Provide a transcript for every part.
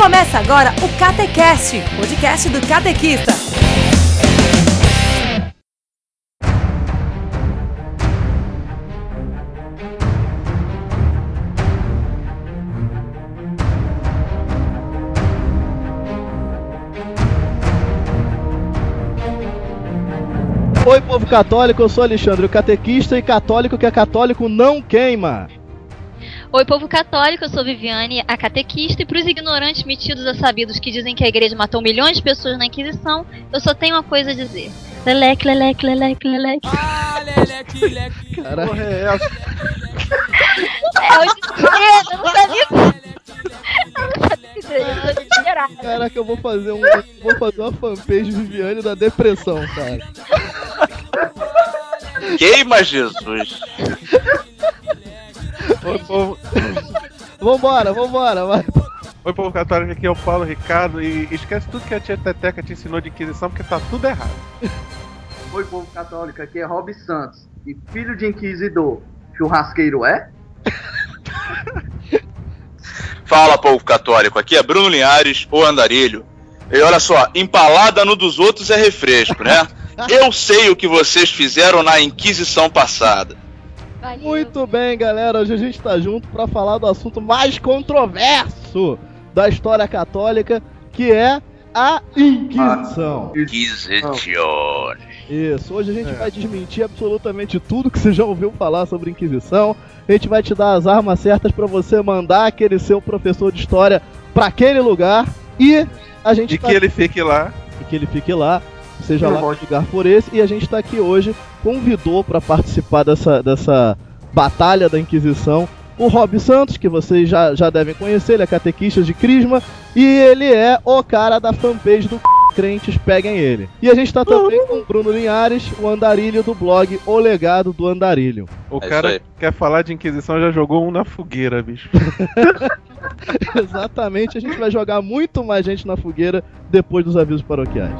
Começa agora o Catecast, podcast do catequista. Povo católico, eu sou Alexandre, o catequista, e católico que é católico não queima. Oi, povo católico, eu sou Viviane, a catequista, e para os ignorantes metidos a sabidos que dizem que a igreja matou milhões de pessoas na Inquisição, eu só tenho uma coisa a dizer. Leleque, leleque, leleque, leleque. Ah, leleque, leleque. Cara, Porra, é essa? É o desespero, eu não sabia. Eu não sabia dizer, eu tô desesperada. caraca, eu vou fazer um. Vou fazer uma fanpage Viviane da depressão, cara. Queima Jesus. Oi, povo, Vambora, vambora, vai. Oi, povo católico, aqui é o Paulo Ricardo e esquece tudo que a tia Teteca te ensinou de Inquisição porque tá tudo errado. Oi, povo católico, aqui é Rob Santos. E filho de inquisidor, churrasqueiro é? Fala, povo católico. Aqui é Bruno Linhares, o andarilho. E olha só, empalada no dos outros é refresco, né? Eu sei o que vocês fizeram na Inquisição passada. Valeu. Muito bem, galera. Hoje a gente tá junto pra falar do assunto mais controverso da história católica, que é a Inquisição. Inquisition. Isso, hoje a gente É. vai desmentir absolutamente tudo que você já ouviu falar sobre Inquisição. A gente vai te dar as armas certas pra você mandar aquele seu professor de história pra aquele lugar e a gente E tá que ele fique lá. e que ele fique lá, seja lá que lugar for esse. E a gente tá aqui hoje, convidou pra participar dessa, dessa batalha da Inquisição o Rob Santos, que vocês já, já devem conhecer, ele é catequista de Crisma e ele é o cara da fanpage do Crentes Peguem Ele. E a gente tá também com o Bruno Linhares, o andarilho do blog O Legado do Andarilho. O É cara que quer falar de Inquisição já jogou um na fogueira, bicho. Exatamente, a gente vai jogar muito mais gente na fogueira depois dos avisos paroquiais.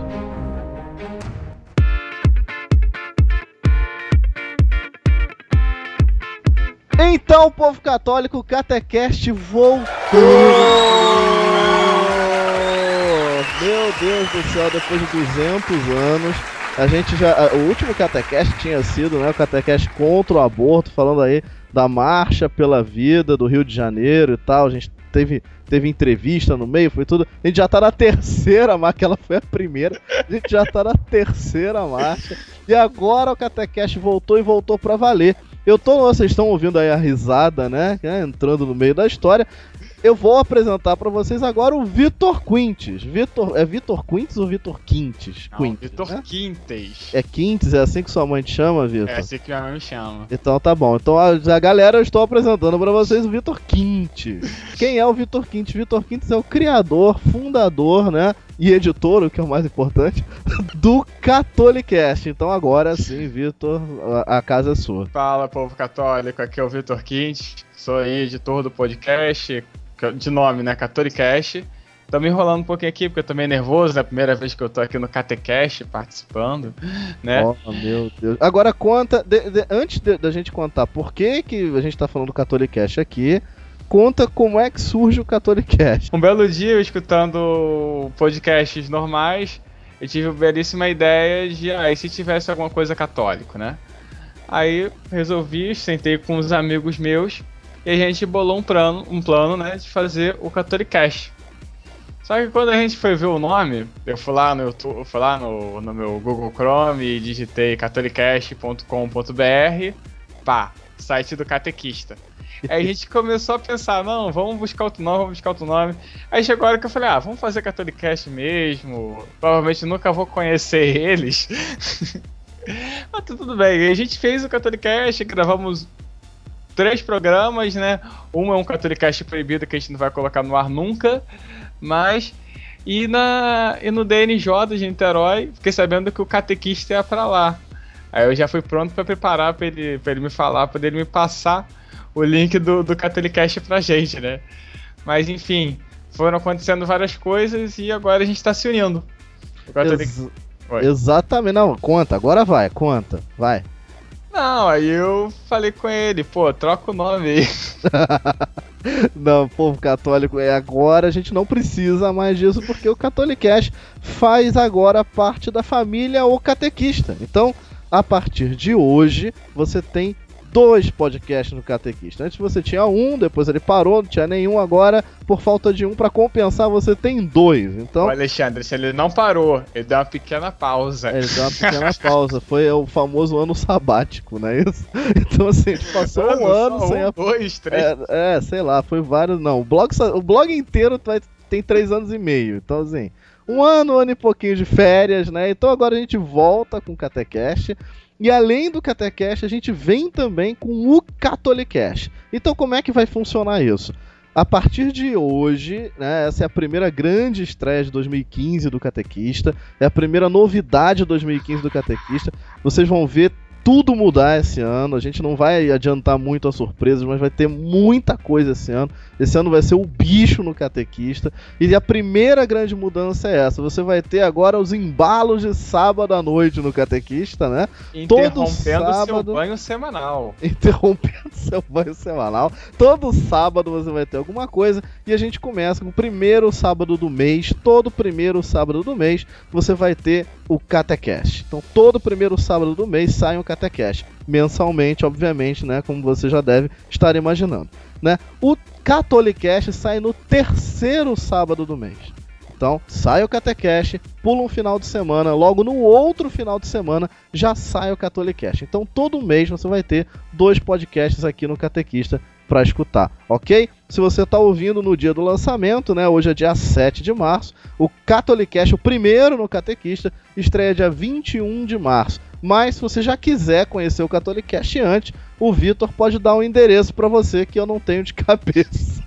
Então, povo católico, o Catecast voltou! Meu Deus do céu, depois de 200 anos, a gente já. O último Catecast tinha sido, né? O Catecast contra o aborto, falando aí da marcha pela vida do Rio de Janeiro e tal. A gente teve, teve entrevista no meio, foi tudo. A gente já tá na terceira marcha, ela foi a primeira. A gente já tá na terceira marcha. E agora o Catecast voltou e voltou pra valer. Eu tô, vocês estão ouvindo aí a risada, né? né, Entrando no meio da história. Eu vou apresentar pra vocês agora o Vitor Quintes. Vitor, é Vitor Quintes ou Vitor Quintes? Não, Quintes, Vitor né? Quintes. É Quintes, é assim que sua mãe te chama, Vitor? É assim que minha mãe me chama. Então tá bom. Então a, a galera, eu estou apresentando pra vocês o Vitor Quintes. Quem é o Vitor Quintes? Vitor Quintes é o criador, fundador, né? E editor, o que é o mais importante, do Catolicast. Então agora sim, Vitor, a, a casa é sua. Fala, povo católico, aqui é o Vitor Quintes, sou editor do podcast, de nome, né, Catoricast. Tô me enrolando um pouquinho aqui, porque eu tô meio nervoso, é a primeira vez que eu tô aqui no Catecast participando, né? Oh, meu Deus. Agora conta, de- de- antes de- da gente contar por que, que a gente tá falando do Catolicast aqui, conta como é que surge o Catolicast. Um belo dia, eu escutando podcasts normais, eu tive a belíssima ideia de, ah, e se tivesse alguma coisa católico, né? Aí resolvi, sentei com uns amigos meus e a gente bolou um plano, um plano, né, de fazer o Catolicast. Só que quando a gente foi ver o nome, eu fui lá no YouTube, fui lá no, no meu Google Chrome e digitei catolicast.com.br, pá, site do catequista. Aí a gente começou a pensar, não, vamos buscar outro nome, vamos buscar outro nome. Aí chegou a hora que eu falei, ah, vamos fazer Catolicast mesmo. Provavelmente nunca vou conhecer eles. Mas tudo bem. A gente fez o Catolicast, gravamos três programas, né? Um é um Catolicast proibido que a gente não vai colocar no ar nunca. Mas. E, na, e no DNJ de Niterói, fiquei sabendo que o catequista ia pra lá. Aí eu já fui pronto pra preparar pra ele, pra ele me falar, pra ele me passar o link do, do Catolicast pra gente, né? Mas enfim, foram acontecendo várias coisas e agora a gente tá se unindo. Ex- Oi. Exatamente, não, conta, agora vai, conta, vai. Não, aí eu falei com ele, pô, troca o nome aí. Não, povo católico, é agora a gente não precisa mais disso porque o Catolicast faz agora parte da família O Catequista. Então, a partir de hoje, você tem dois podcasts no Catequista. Antes você tinha um, depois ele parou, não tinha nenhum, agora, por falta de um, para compensar, você tem dois. Então. O Alexandre, se ele não parou, ele deu uma pequena pausa. Ele deu uma pequena pausa. Foi o famoso ano sabático, não é isso? Então, assim, a gente passou um ano sem. Um, a... dois, três. É, é, sei lá, foi vários. Não, o blog, o blog inteiro tem três anos e meio. Então, assim. Um ano, um ano e pouquinho de férias, né? Então agora a gente volta com o Catecast. E além do Catecast, a gente vem também com o Catolicast. Então, como é que vai funcionar isso? A partir de hoje, né, essa é a primeira grande estreia de 2015 do Catequista, é a primeira novidade de 2015 do Catequista. Vocês vão ver tudo mudar esse ano. A gente não vai adiantar muito as surpresas, mas vai ter muita coisa esse ano. Esse ano vai ser o bicho no catequista. E a primeira grande mudança é essa: você vai ter agora os embalos de sábado à noite no catequista, né? Todo sábado, seu banho semanal. Interrompendo seu banho semanal. Todo sábado você vai ter alguma coisa. E a gente começa com o primeiro sábado do mês. Todo primeiro sábado do mês você vai ter o Catecast. Então, todo primeiro sábado do mês sai um Catecast. Mensalmente, obviamente, né? Como você já deve estar imaginando. Né? O Catolicast sai no terceiro sábado do mês. Então, sai o Catecast, pula um final de semana, logo no outro final de semana já sai o Catolicast. Então, todo mês você vai ter dois podcasts aqui no Catequista para escutar, ok? Se você está ouvindo no dia do lançamento, né? Hoje é dia 7 de março. O Catolicast, o primeiro no Catequista, estreia dia 21 de março. Mas se você já quiser conhecer o Catolicast antes, o Vitor pode dar um endereço para você que eu não tenho de cabeça.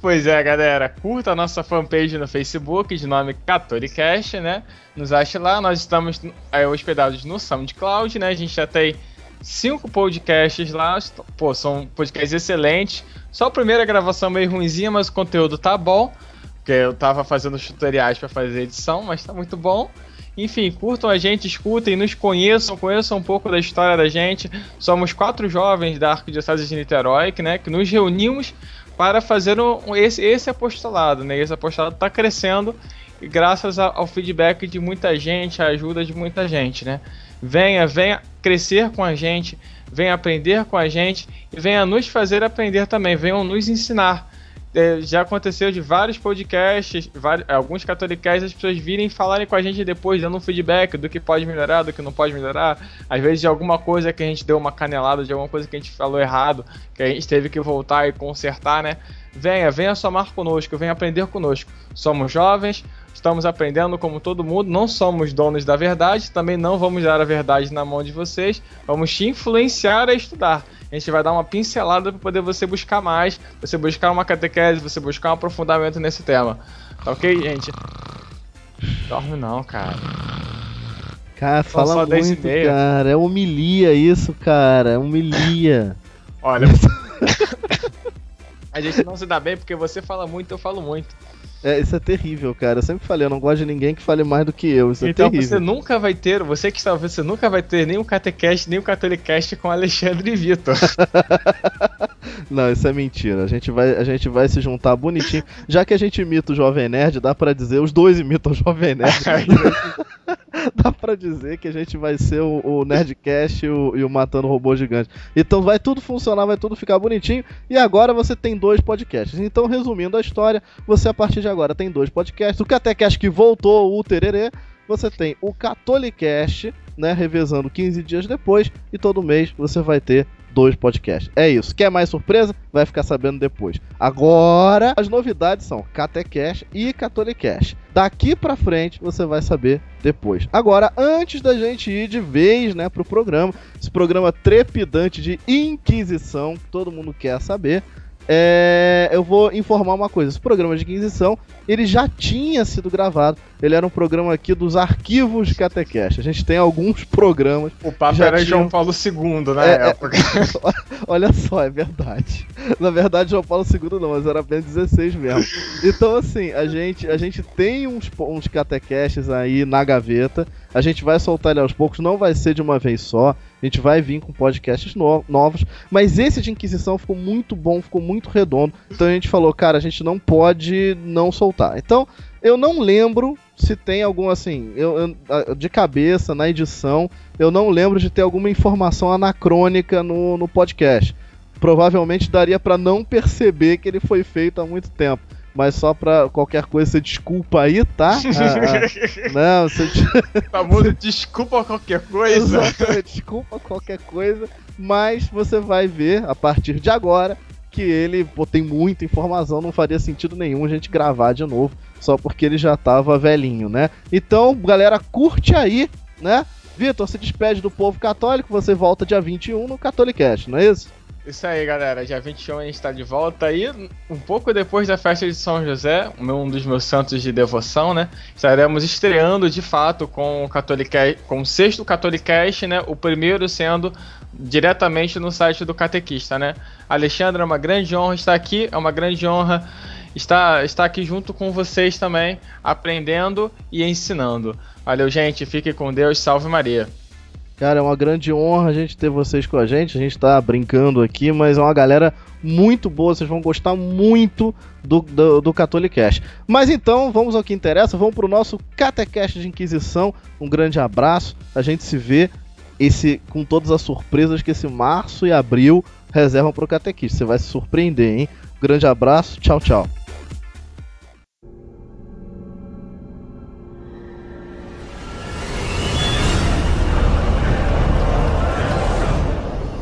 Pois é, galera, curta a nossa fanpage no Facebook de nome Catolicast, né? Nos ache lá, nós estamos é, hospedados no SoundCloud, né? A gente já tem cinco podcasts lá. Pô, são podcasts excelentes. Só a primeira gravação meio ruimzinha, mas o conteúdo tá bom. Porque eu tava fazendo tutoriais para fazer edição, mas tá muito bom. Enfim, curtam a gente, escutem, nos conheçam, conheçam um pouco da história da gente. Somos quatro jovens da Arquidiocese de Niterói, que, né, que nos reunimos para fazer um, esse, esse apostolado. Né? Esse apostolado está crescendo graças ao feedback de muita gente, a ajuda de muita gente. Né? Venha, venha crescer com a gente, venha aprender com a gente e venha nos fazer aprender também, venham nos ensinar. É, já aconteceu de vários podcasts, vários, alguns catolicasts, as pessoas virem falarem com a gente depois, dando um feedback do que pode melhorar, do que não pode melhorar. Às vezes de alguma coisa que a gente deu uma canelada, de alguma coisa que a gente falou errado, que a gente teve que voltar e consertar, né? Venha, venha somar conosco, venha aprender conosco. Somos jovens, estamos aprendendo como todo mundo, não somos donos da verdade, também não vamos dar a verdade na mão de vocês, vamos te influenciar a estudar. A gente vai dar uma pincelada para poder você buscar mais, você buscar uma catequese, você buscar um aprofundamento nesse tema. Tá ok, gente? Dorme não, cara. Cara, fala muito, cara. É humilia isso, cara. É humilia. Olha, a gente não se dá bem porque você fala muito, eu falo muito. É, isso é terrível, cara. Eu sempre falei, eu não gosto de ninguém que fale mais do que eu. Isso é então é terrível. você nunca vai ter, você que está ouvindo, você nunca vai ter nem o Catecast, nem o Catolicast com Alexandre e Vitor. não, isso é mentira. A gente, vai, a gente vai se juntar bonitinho. Já que a gente imita o Jovem Nerd, dá pra dizer, os dois imitam o Jovem Nerd. dá pra dizer que a gente vai ser o, o Nerdcast e o, e o Matando Robô Gigante. Então vai tudo funcionar, vai tudo ficar bonitinho. E agora você tem dois podcasts. Então, resumindo a história, você a partir de agora tem dois podcasts. O Catecast que voltou, o Tererê. Você tem o Catolicast, né, revezando 15 dias depois. E todo mês você vai ter dois podcasts. É isso. Quer mais surpresa? Vai ficar sabendo depois. Agora, as novidades são Catecast e Catolicast. Daqui pra frente você vai saber depois. Agora, antes da gente ir de vez, né, pro programa, esse programa trepidante de Inquisição, que todo mundo quer saber, é, eu vou informar uma coisa. Esse programa de Inquisição, ele já tinha sido gravado. Ele era um programa aqui dos arquivos de Catecast. A gente tem alguns programas. O Papa era tinham... João Paulo II na é, é época. É... Olha só, é verdade. Na verdade, João Paulo II não, mas era Bento 16 mesmo. Então, assim, a gente, a gente tem uns, uns catequests aí na gaveta. A gente vai soltar ele aos poucos, não vai ser de uma vez só. A gente vai vir com podcasts no novos. Mas esse de Inquisição ficou muito bom, ficou muito redondo. Então a gente falou, cara, a gente não pode não soltar. Então, eu não lembro se tem algum, assim, eu, eu, de cabeça, na edição, eu não lembro de ter alguma informação anacrônica no, no podcast. Provavelmente daria para não perceber que ele foi feito há muito tempo. Mas só pra qualquer coisa, você desculpa aí, tá? Ah, não, você. Famoso desculpa qualquer coisa. Exatamente, desculpa qualquer coisa. Mas você vai ver a partir de agora que ele pô, tem muita informação, não faria sentido nenhum a gente gravar de novo, só porque ele já tava velhinho, né? Então, galera, curte aí, né? Vitor, se despede do povo católico, você volta dia 21 no Catolicast, não é isso? Isso aí, galera. Dia 21 a gente está de volta aí, um pouco depois da festa de São José, um dos meus santos de devoção, né? Estaremos estreando de fato com o Catolicast, com o sexto Catolicast, né? O primeiro sendo diretamente no site do Catequista, né? Alexandre, é uma grande honra estar aqui, é uma grande honra estar, estar aqui junto com vocês também, aprendendo e ensinando. Valeu, gente. Fique com Deus. Salve Maria. Cara, é uma grande honra a gente ter vocês com a gente. A gente tá brincando aqui, mas é uma galera muito boa. Vocês vão gostar muito do, do, do Catolicast. Mas então, vamos ao que interessa. Vamos pro nosso Catecast de Inquisição. Um grande abraço. A gente se vê esse com todas as surpresas que esse março e abril reservam pro Catequista. Você vai se surpreender, hein? grande abraço. Tchau, tchau.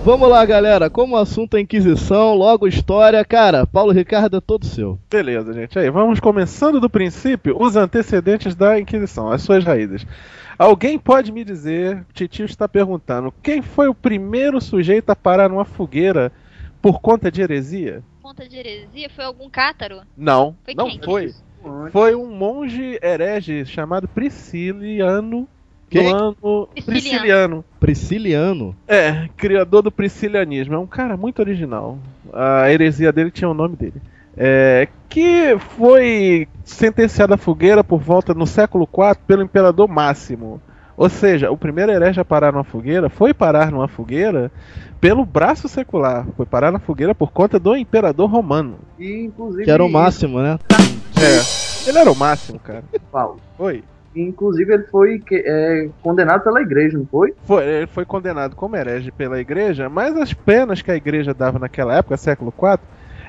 Vamos lá, galera. Como o assunto é Inquisição, logo história, cara, Paulo Ricardo é todo seu. Beleza, gente. Aí, vamos começando do princípio, os antecedentes da Inquisição, as suas raízes. Alguém pode me dizer, Titio está perguntando, quem foi o primeiro sujeito a parar numa fogueira por conta de heresia? Conta de heresia? Foi algum cátaro? Não, Foi não quem? foi. Foi um monge herege chamado Prisciliano Quem? do ano Prisciliano. Prisciliano. É, criador do priscilianismo. É um cara muito original. A heresia dele tinha o nome dele. É, que foi sentenciado à fogueira por volta no século IV pelo imperador Máximo. Ou seja, o primeiro herege a parar numa fogueira foi parar numa fogueira pelo braço secular. Foi parar na fogueira por conta do imperador romano. E, inclusive, Que era o máximo, né? É, ele era o máximo, cara. Paulo, Foi. Inclusive, ele foi é, condenado pela igreja, não foi? Foi, ele foi condenado como herege pela igreja, mas as penas que a igreja dava naquela época, século IV,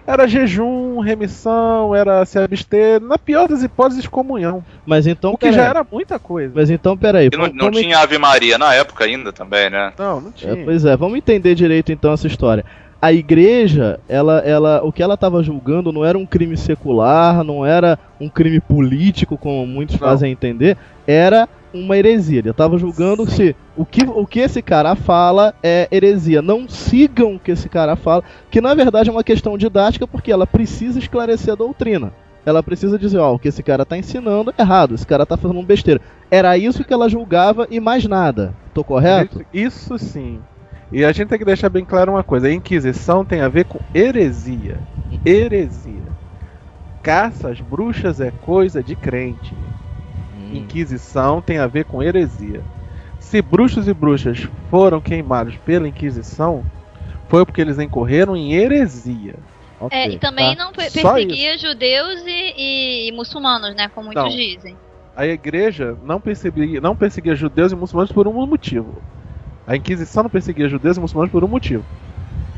era jejum, remissão, era se abster, na pior das hipóteses, comunhão. Mas então. O que já era muita coisa. Mas então, peraí. E não, não tinha Ave Maria na época ainda também, né? Não, não tinha. É, pois é, vamos entender direito então essa história. A igreja, ela, ela, o que ela estava julgando não era um crime secular, não era um crime político, como muitos Não. fazem entender, era uma heresia. Ele estava julgando se o que, o que esse cara fala é heresia. Não sigam o que esse cara fala, que na verdade é uma questão didática, porque ela precisa esclarecer a doutrina. Ela precisa dizer, ó, o que esse cara tá ensinando é errado, esse cara tá fazendo uma besteira. Era isso que ela julgava e mais nada. Tô correto? Isso, isso sim. E a gente tem que deixar bem claro uma coisa: a Inquisição tem a ver com heresia. Heresia. Caça às bruxas é coisa de crente. Hum. Inquisição tem a ver com heresia. Se bruxos e bruxas foram queimados pela Inquisição, foi porque eles incorreram em heresia. Ok, É, e também tá. não perseguia judeus e, e- e muçulmanos, né? Como muitos Não. dizem. A igreja não perseguia, não perseguia judeus e muçulmanos por um motivo. A Inquisição não perseguia judeus e muçulmanos por um motivo.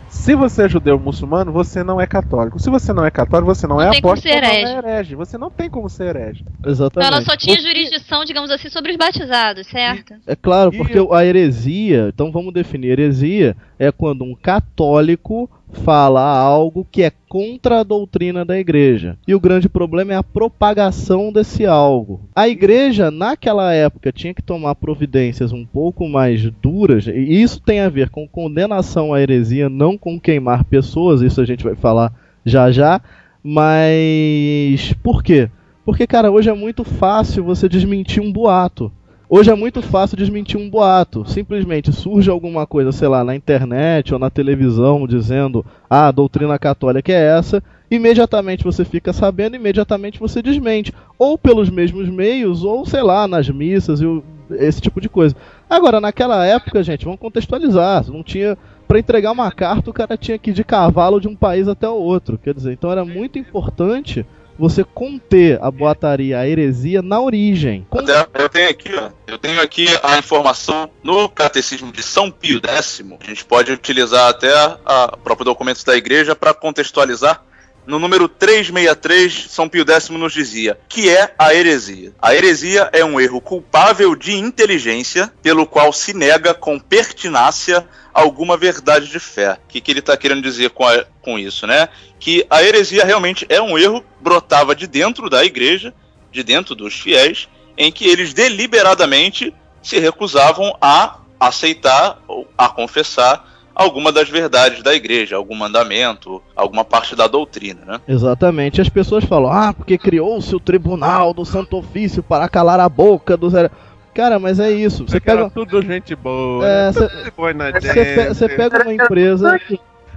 Se você é judeu ou muçulmano, você não é católico. Se você não é católico, você não, Não é tem como apóstolo, ser não é herege. Você não tem como ser herege. Então Exatamente. ela só tinha Porque- jurisdição, digamos assim, sobre os batizados, certo? É claro, porque a heresia, então vamos definir, heresia é quando um católico fala algo que é contra a doutrina da igreja. E o grande problema é a propagação desse algo. A igreja, naquela época, tinha que tomar providências um pouco mais duras, e isso tem a ver com condenação à heresia, não com queimar pessoas, isso a gente vai falar já já, mas por quê? Porque, cara, hoje é muito fácil você desmentir um boato. Hoje é muito fácil desmentir um boato. Simplesmente surge alguma coisa, sei lá, na internet ou na televisão dizendo ah, a doutrina católica é essa, imediatamente você fica sabendo, imediatamente você desmente. Ou pelos mesmos meios, ou sei lá, nas missas e esse tipo de coisa. Agora, naquela época, gente, vamos contextualizar. Não tinha. Para entregar uma carta, o cara tinha que ir de cavalo de um país até o outro. Quer dizer, então era muito importante você conter a boataria, a heresia na origem. Até, eu tenho aqui, ó, eu tenho aqui a informação no Catecismo de São Pio X. A gente pode utilizar até a próprio documento da igreja para contextualizar. No número 363, São Pio X nos dizia que é a heresia. A heresia é um erro culpável de inteligência pelo qual se nega com pertinácia alguma verdade de fé. O que, que ele está querendo dizer com, a, com isso, né? Que a heresia realmente é um erro, brotava de dentro da igreja, de dentro dos fiéis, em que eles deliberadamente se recusavam a aceitar ou a confessar alguma das verdades da igreja, algum mandamento, alguma parte da doutrina, né? Exatamente. As pessoas falam, ah, porque criou-se o tribunal do Santo Ofício para calar a boca dos. Cara, mas é isso. Você pega. tudo gente boa. É, né? Você pe pega uma empresa.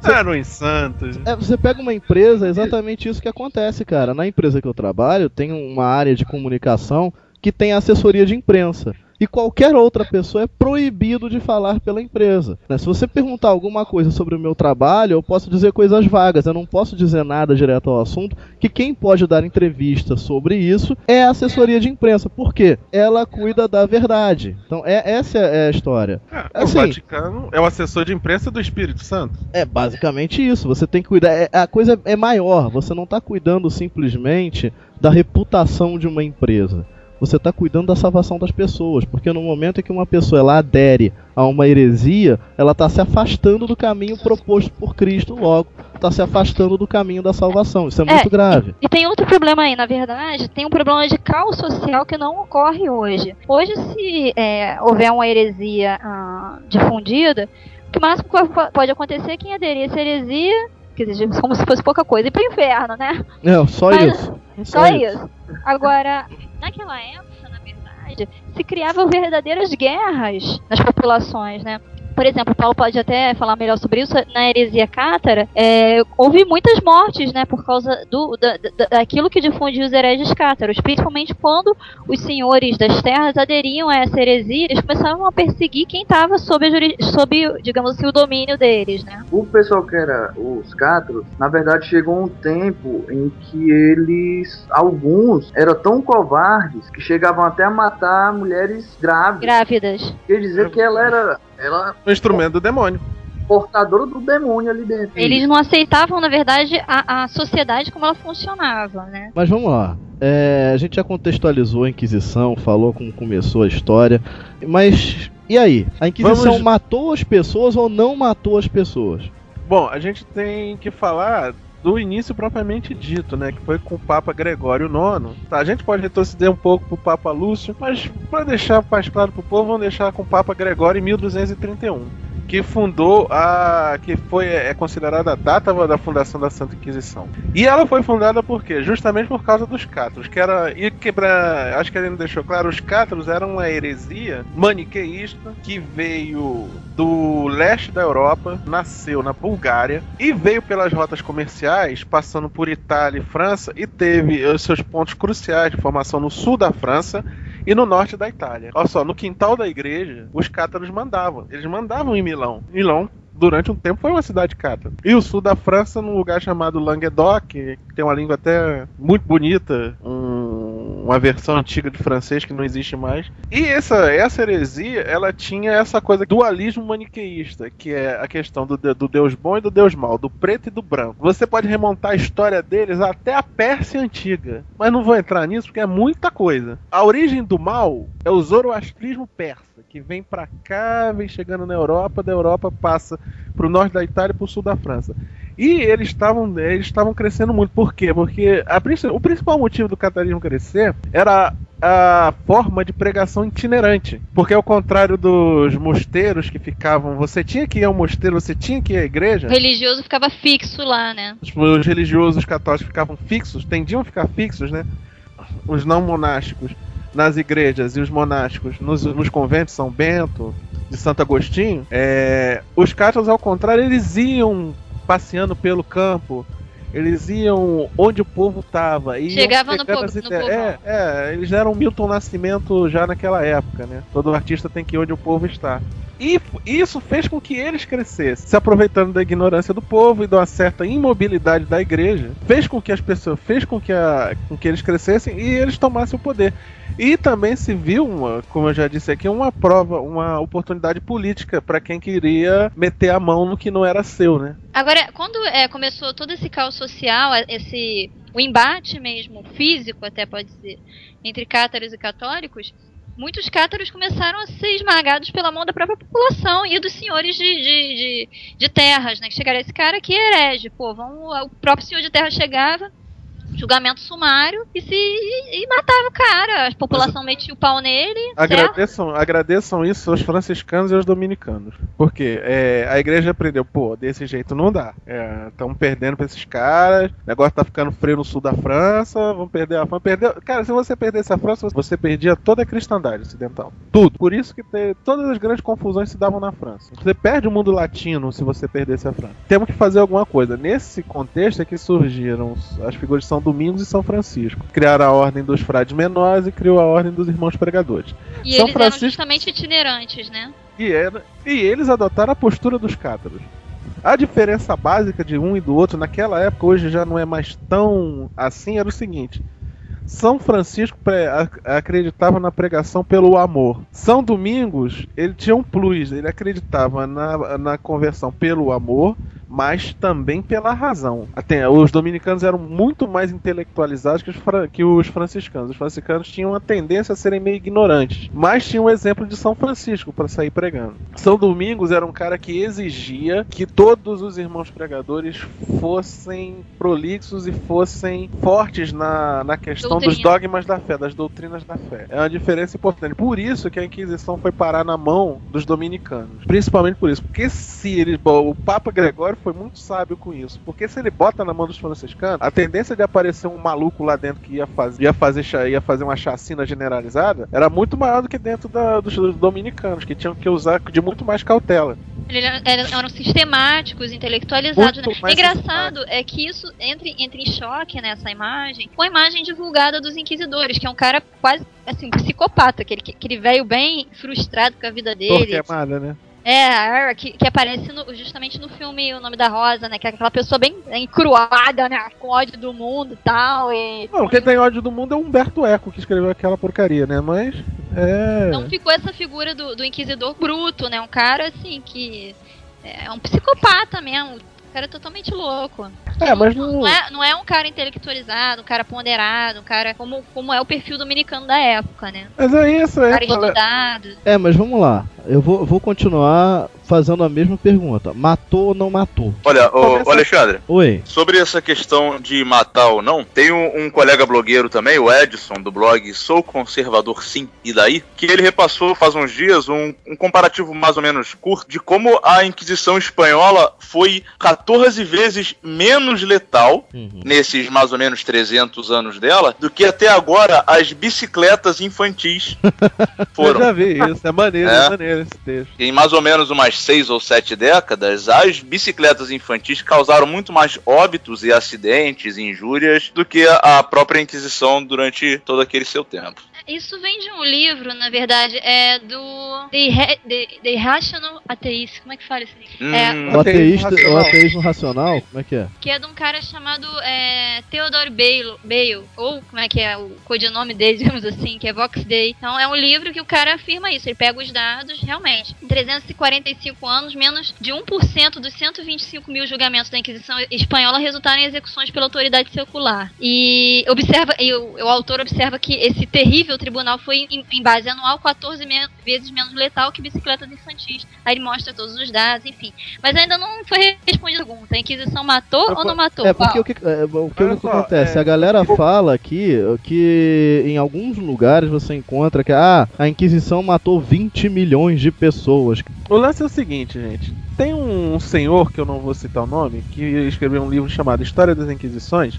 Eram em Santos. É, você pega uma empresa, é exatamente isso que acontece, cara. Na empresa que eu trabalho, tem uma área de comunicação que tem assessoria de imprensa e qualquer outra pessoa é proibido de falar pela empresa. Né? Se você perguntar alguma coisa sobre o meu trabalho, eu posso dizer coisas vagas, eu não posso dizer nada direto ao assunto, que quem pode dar entrevista sobre isso é a assessoria de imprensa. Por quê? Ela cuida da verdade. Então, é, essa é a história. É, assim, o Vaticano é o assessor de imprensa do Espírito Santo. É basicamente isso. Você tem que cuidar. É, a coisa é maior. Você não está cuidando simplesmente da reputação de uma empresa você está cuidando da salvação das pessoas, porque no momento em que uma pessoa ela adere a uma heresia, ela está se afastando do caminho proposto por Cristo, logo está se afastando do caminho da salvação. Isso é, é muito grave. E, e, tem outro problema aí, na verdade, tem um problema de caos social que não ocorre hoje. Hoje, se é, houver uma heresia ah, difundida, o que máximo pode acontecer é quem aderir a essa heresia quer dizer, como se fosse pouca coisa, ir pro inferno, né? Não, só Mas, isso. Só, só isso. isso. Agora, naquela época, na verdade, se criavam verdadeiras guerras nas populações, né? Por exemplo, o Paulo pode até falar melhor sobre isso, na heresia cátara, é, houve muitas mortes, né, por causa do, da, da, daquilo que difundiu os hereges cátaros, principalmente quando os senhores das terras aderiam a essa heresia, eles começaram a perseguir quem estava sob, sob, digamos assim, o domínio deles, né. O pessoal que era os cátaros, na verdade, chegou um tempo em que eles, alguns, eram tão covardes que chegavam até a matar mulheres grávidas. Grávidas. Quer dizer que ela era ela. O instrumento do demônio. Portadora do demônio ali dentro. Eles não aceitavam, na verdade, a, a sociedade como ela funcionava, né? Mas vamos lá. É, a gente já contextualizou a Inquisição, falou como começou a história. Mas e aí? A Inquisição vamos... matou as pessoas ou não matou as pessoas? Bom, a gente tem que falar do início propriamente dito, né? Que foi com o Papa Gregório IX. Tá, a gente pode retroceder um pouco pro Papa Lúcio, mas para deixar mais claro pro povo, vamos deixar com o Papa Gregório em 1231 que fundou a. que foi é considerada a data da fundação da Santa Inquisição. E ela foi fundada por quê? Justamente por causa dos cátaros, que era. E que pra, acho que ele não deixou claro, os cátaros eram uma heresia maniqueísta que veio do leste da Europa, nasceu na Bulgária e veio pelas rotas comerciais, passando por Itália e França, e teve os seus pontos cruciais de formação no sul da França e no norte da Itália. Olha só, no quintal da igreja, os cátaros mandavam. Eles mandavam em Milão. Milão durante um tempo foi uma cidade cátara. E o sul da França, num lugar chamado Languedoc, que tem uma língua até muito bonita, um, uma versão antiga de francês que não existe mais. E essa, essa heresia, ela tinha essa coisa dualismo maniqueísta, que é a questão do, do Deus bom e do Deus mau, do preto e do branco. Você pode remontar a história deles até a Pérsia antiga, mas não vou entrar nisso porque é muita coisa. A origem do mal é o zoroastrismo persa que vem para cá, vem chegando na Europa, da Europa passa para o norte da Itália e para o sul da França. E eles estavam eles estavam crescendo muito. Por quê? Porque a, o principal motivo do catarismo crescer era a forma de pregação itinerante. Porque ao contrário dos mosteiros que ficavam, você tinha que ir ao mosteiro, você tinha que ir à igreja. O religioso ficava fixo lá, né? Os, os religiosos católicos ficavam fixos, tendiam a ficar fixos, né? Os não monásticos nas igrejas e os monásticos nos, nos conventos São Bento, de Santo Agostinho, é, os cátaros, ao contrário, eles iam passeando pelo campo, eles iam onde o povo estava. Chegava no, povo, no povo. É, é, eles eram Milton Nascimento já naquela época, né? Todo artista tem que ir onde o povo está. E isso fez com que eles crescessem, se aproveitando da ignorância do povo e de uma certa imobilidade da igreja, fez com que as pessoas, fez com que, a, com que eles crescessem e eles tomassem o poder. E também se viu, uma, como eu já disse aqui, uma prova, uma oportunidade política para quem queria meter a mão no que não era seu, né? Agora, quando é, começou todo esse caos social, esse o embate mesmo físico, até pode ser, entre cátaros e católicos, muitos cátaros começaram a ser esmagados pela mão da própria população e dos senhores de, de, de, de terras, né? Que chegaram esse cara que é herege, pô, vamos, o próprio senhor de terra chegava, julgamento sumário e se e, e matava o cara. A população Mas, metia o pau nele. Agradeçam, agradeçam isso aos franciscanos e aos dominicanos. Porque é, a igreja aprendeu, pô, desse jeito não dá. Estão é, perdendo pra esses caras. O negócio tá ficando frio no sul da França. Vão perder a França. Perder... Cara, se você perdesse a França, você perdia toda a cristandade ocidental. Tudo. Por isso que te... todas as grandes confusões se davam na França. Você perde o mundo latino se você perdesse a França. Temos que fazer alguma coisa. Nesse contexto é que surgiram as figuras de São Domingos e São Francisco. Criaram a ordem dos frades menores e criou a ordem dos irmãos pregadores. E São eles Francisco... eram justamente itinerantes, né? E, era... e eles adotaram a postura dos cátaros. A diferença básica de um e do outro naquela época, hoje já não é mais tão assim, era o seguinte: são Francisco acreditava na pregação pelo amor. São Domingos, ele tinha um plus, ele acreditava na, na conversão pelo amor mas também pela razão. Até, os dominicanos eram muito mais intelectualizados que os, que os franciscanos. Os franciscanos tinham a tendência a serem meio ignorantes, mas tinham o exemplo de São Francisco para sair pregando. São Domingos era um cara que exigia que todos os irmãos pregadores fossem prolixos e fossem fortes na, na questão Doutrina. dos dogmas da fé, das doutrinas da fé. É uma diferença importante. Por isso que a Inquisição foi parar na mão dos dominicanos. Principalmente por isso. Porque se eles. Bom, o Papa Gregório foi muito sábio com isso. Porque se ele bota na mão dos franciscanos, a tendência de aparecer um maluco lá dentro que ia fazer, ia fazer, ia fazer uma chacina generalizada era muito maior do que dentro da, dos, dos dominicanos, que tinham que usar de muito mais cautela. Eles eram sistemáticos, intelectualizados. Né? Engraçado é que isso entra, entra em choque nessa imagem com a imagem divulgada dos inquisidores, que é um cara quase assim, psicopata, aquele, aquele velho bem frustrado com a vida dele. Torquemada, né? É, que, que aparece no, justamente no filme O Nome da Rosa, né? Que é aquela pessoa bem encruada, né? Com ódio do mundo e tal. E... Não, quem tem ódio do mundo é o Humberto Eco que escreveu aquela porcaria, né? Mas. É... Não ficou essa figura do, do Inquisidor bruto, né? Um cara assim que. É um psicopata mesmo cara é totalmente louco. É, mas não... Não, é, não é um cara intelectualizado, um cara ponderado, um cara como, como é o perfil dominicano da época, né? Mas é isso, é. Um cara estudado. É, mas vamos lá. Eu vou, vou continuar fazendo a mesma pergunta. Matou ou não matou? Olha, o, Alexandre. Oi. Sobre essa questão de matar ou não, tem um, um, colega blogueiro também, o Edson, do blog Sou Conservador Sim, e daí? Que ele repassou faz uns dias um, um comparativo mais ou menos curto de como a Inquisição Espanhola foi 14 vezes menos letal uhum. nesses mais ou menos 300 anos dela do que até agora as bicicletas infantis foram. Eu já vi isso, é maneiro, é, é maneiro esse texto. Em mais ou menos umas seis ou sete décadas, as bicicletas infantis causaram muito mais óbitos e acidentes e injúrias do que a própria Inquisição durante todo aquele seu tempo. Isso vem de um livro, na verdade, é do The, The, The Rational Atheist. Como é que fala esse livro? Hum, é, o, ateísta, o ateísmo racional? Como é que é? Que é de um cara chamado é, Theodore Bale, Bale, ou como é que é o codinome dele, digamos assim, que é Vox Day. Então é um livro que o cara afirma isso. Ele pega os dados, realmente. Em 345 anos, menos de 1% dos 125 mil julgamentos da Inquisição Espanhola resultaram em execuções pela autoridade secular. E observa, e o, o autor observa que esse terrível o tribunal foi em, em base anual 14 me vezes menos letal que bicicletas infantis. Aí ele mostra todos os dados, enfim. Mas ainda não foi respondida a pergunta: a Inquisição matou ou não matou? É porque o que, é, o que, o que acontece? É... A galera fala aqui que em alguns lugares você encontra que ah, a Inquisição matou 20 milhões de pessoas. O lance é o seguinte, gente. Tem um senhor, que eu não vou citar o nome, que escreveu um livro chamado História das Inquisições,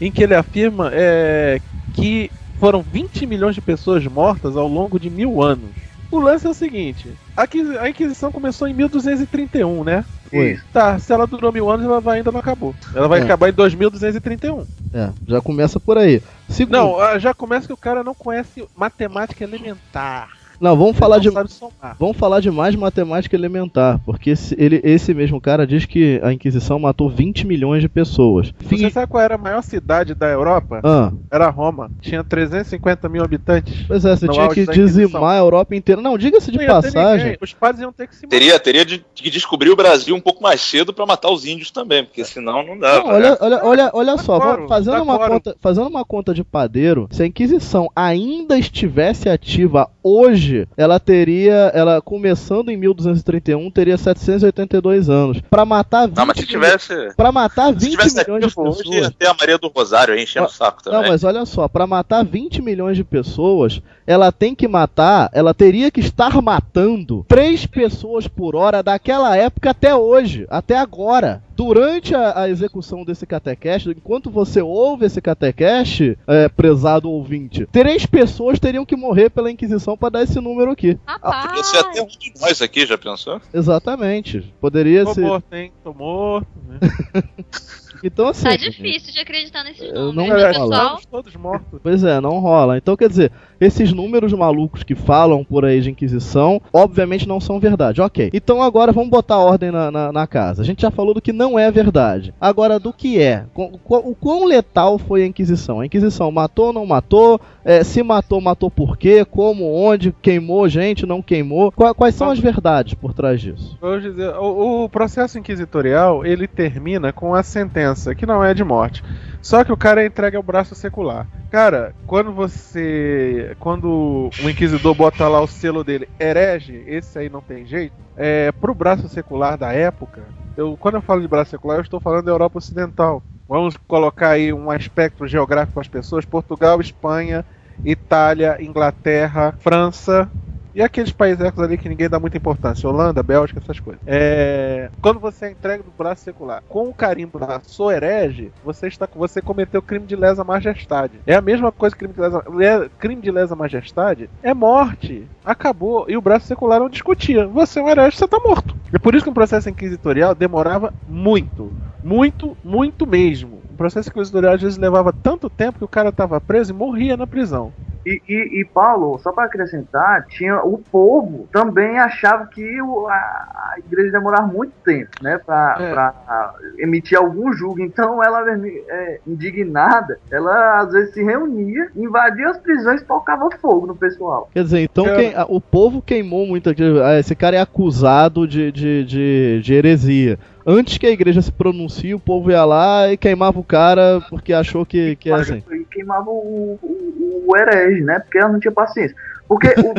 em que ele afirma é, que foram 20 milhões de pessoas mortas ao longo de mil anos. O lance é o seguinte: a Inquisi- a Inquisição começou em 1231, né? Foi. Tá, se ela durou mil anos, ela vai, ainda não acabou. Ela vai É. acabar em 2231. É, já começa por aí. Segundo, Não, ah, já começa que o cara não conhece matemática elementar. Não, vamos falar Ele de não somar. Vamos falar de mais matemática elementar, porque esse, ele, esse mesmo cara diz que a Inquisição matou 20 milhões de pessoas. Você Fim... sabe qual era a maior cidade da Europa? Ah, Era Roma. Tinha 350 mil habitantes. pois é, você tinha que dizimar a Europa inteira. Não, diga-se de passagem. Os padres iam ter que se matar. Teria, teria de, que descobrir o Brasil um pouco mais cedo pra matar os índios também, porque senão não dava. Não, olha, né? olha, olha, olha só, Decoro, vamos- fazendo, uma conta, fazendo uma conta de padeiro, se a Inquisição ainda estivesse ativa hoje, ela teria, ela começando em 1231, teria 782 anos. Pra matar 20 Não, mas se tivesse. Pra matar 20 Se tivesse milhões de ativo hoje, pessoas. ia ter a Maria do Rosário aí enchendo o saco Não, também. mas olha só, pra matar 20 milhões de pessoas, ela tem que matar, ela teria que estar matando 3 pessoas por hora daquela época até hoje, até agora. Durante a, a execução desse catequeste, enquanto você ouve esse catequeste, é, prezado ouvinte, três pessoas teriam que morrer pela Inquisição pra dar esse número aqui. Rapaz, Podia ser até um de nós aqui, já pensou? Exatamente. Poderia Tô ser. morto, hein? Tô morto. Né? Então assim. tá difícil de acreditar nesses números, não né, ia pessoal? Todos mortos. Pois é, não rola. Então, quer dizer, esses números malucos que falam por aí de Inquisição, obviamente não são verdade. Ok. Então agora vamos botar ordem na, na, na casa. A gente já falou do que não é verdade. Agora, do que é. Qu- O quão letal foi a Inquisição? A Inquisição matou ou não matou? É, se matou, matou por quê? Como, onde? Queimou gente, não queimou? Qua- Quais são as verdades por trás disso? Dizer, o, o processo inquisitorial ele termina com a sentença, que não é de morte. Só que o cara é entregue ao braço secular. Cara, quando você. Quando o inquisidor bota lá o selo dele, herege, esse aí não tem jeito. É, pro braço secular da época, eu, quando eu falo de braço secular, eu estou falando da Europa Ocidental. Vamos colocar aí um aspecto geográfico as pessoas: Portugal, Espanha, Itália, Inglaterra, França, e aqueles países ali que ninguém dá muita importância, Holanda, Bélgica, essas coisas. É, Quando você é entregue do braço secular com o carimbo da sua herege, você, está... você cometeu crime de lesa majestade. É a mesma coisa que crime de lesa... le- crime de lesa majestade é morte. Acabou. E o braço secular não discutia. Você é um herege, você tá morto. E por isso que um processo inquisitorial demorava muito. Muito, muito mesmo. O processo inquisitorial às vezes levava tanto tempo que o cara tava preso e morria na prisão. E, e, e, Paulo, só para acrescentar, tinha o povo também achava que o- a, a igreja demorava muito tempo, né, para É. emitir algum julgo. Então, ela é, indignada, ela às vezes se reunia, invadia as prisões e tocava fogo no pessoal. Quer dizer, então Cara. quem- a- o povo queimou. Ah, Esse cara é acusado de, de, de, de heresia. Antes que a igreja se pronuncie, o povo ia lá e queimava o cara porque achou que, que é assim. E queimava o, o, o herege, né, porque ela não tinha paciência. Porque o,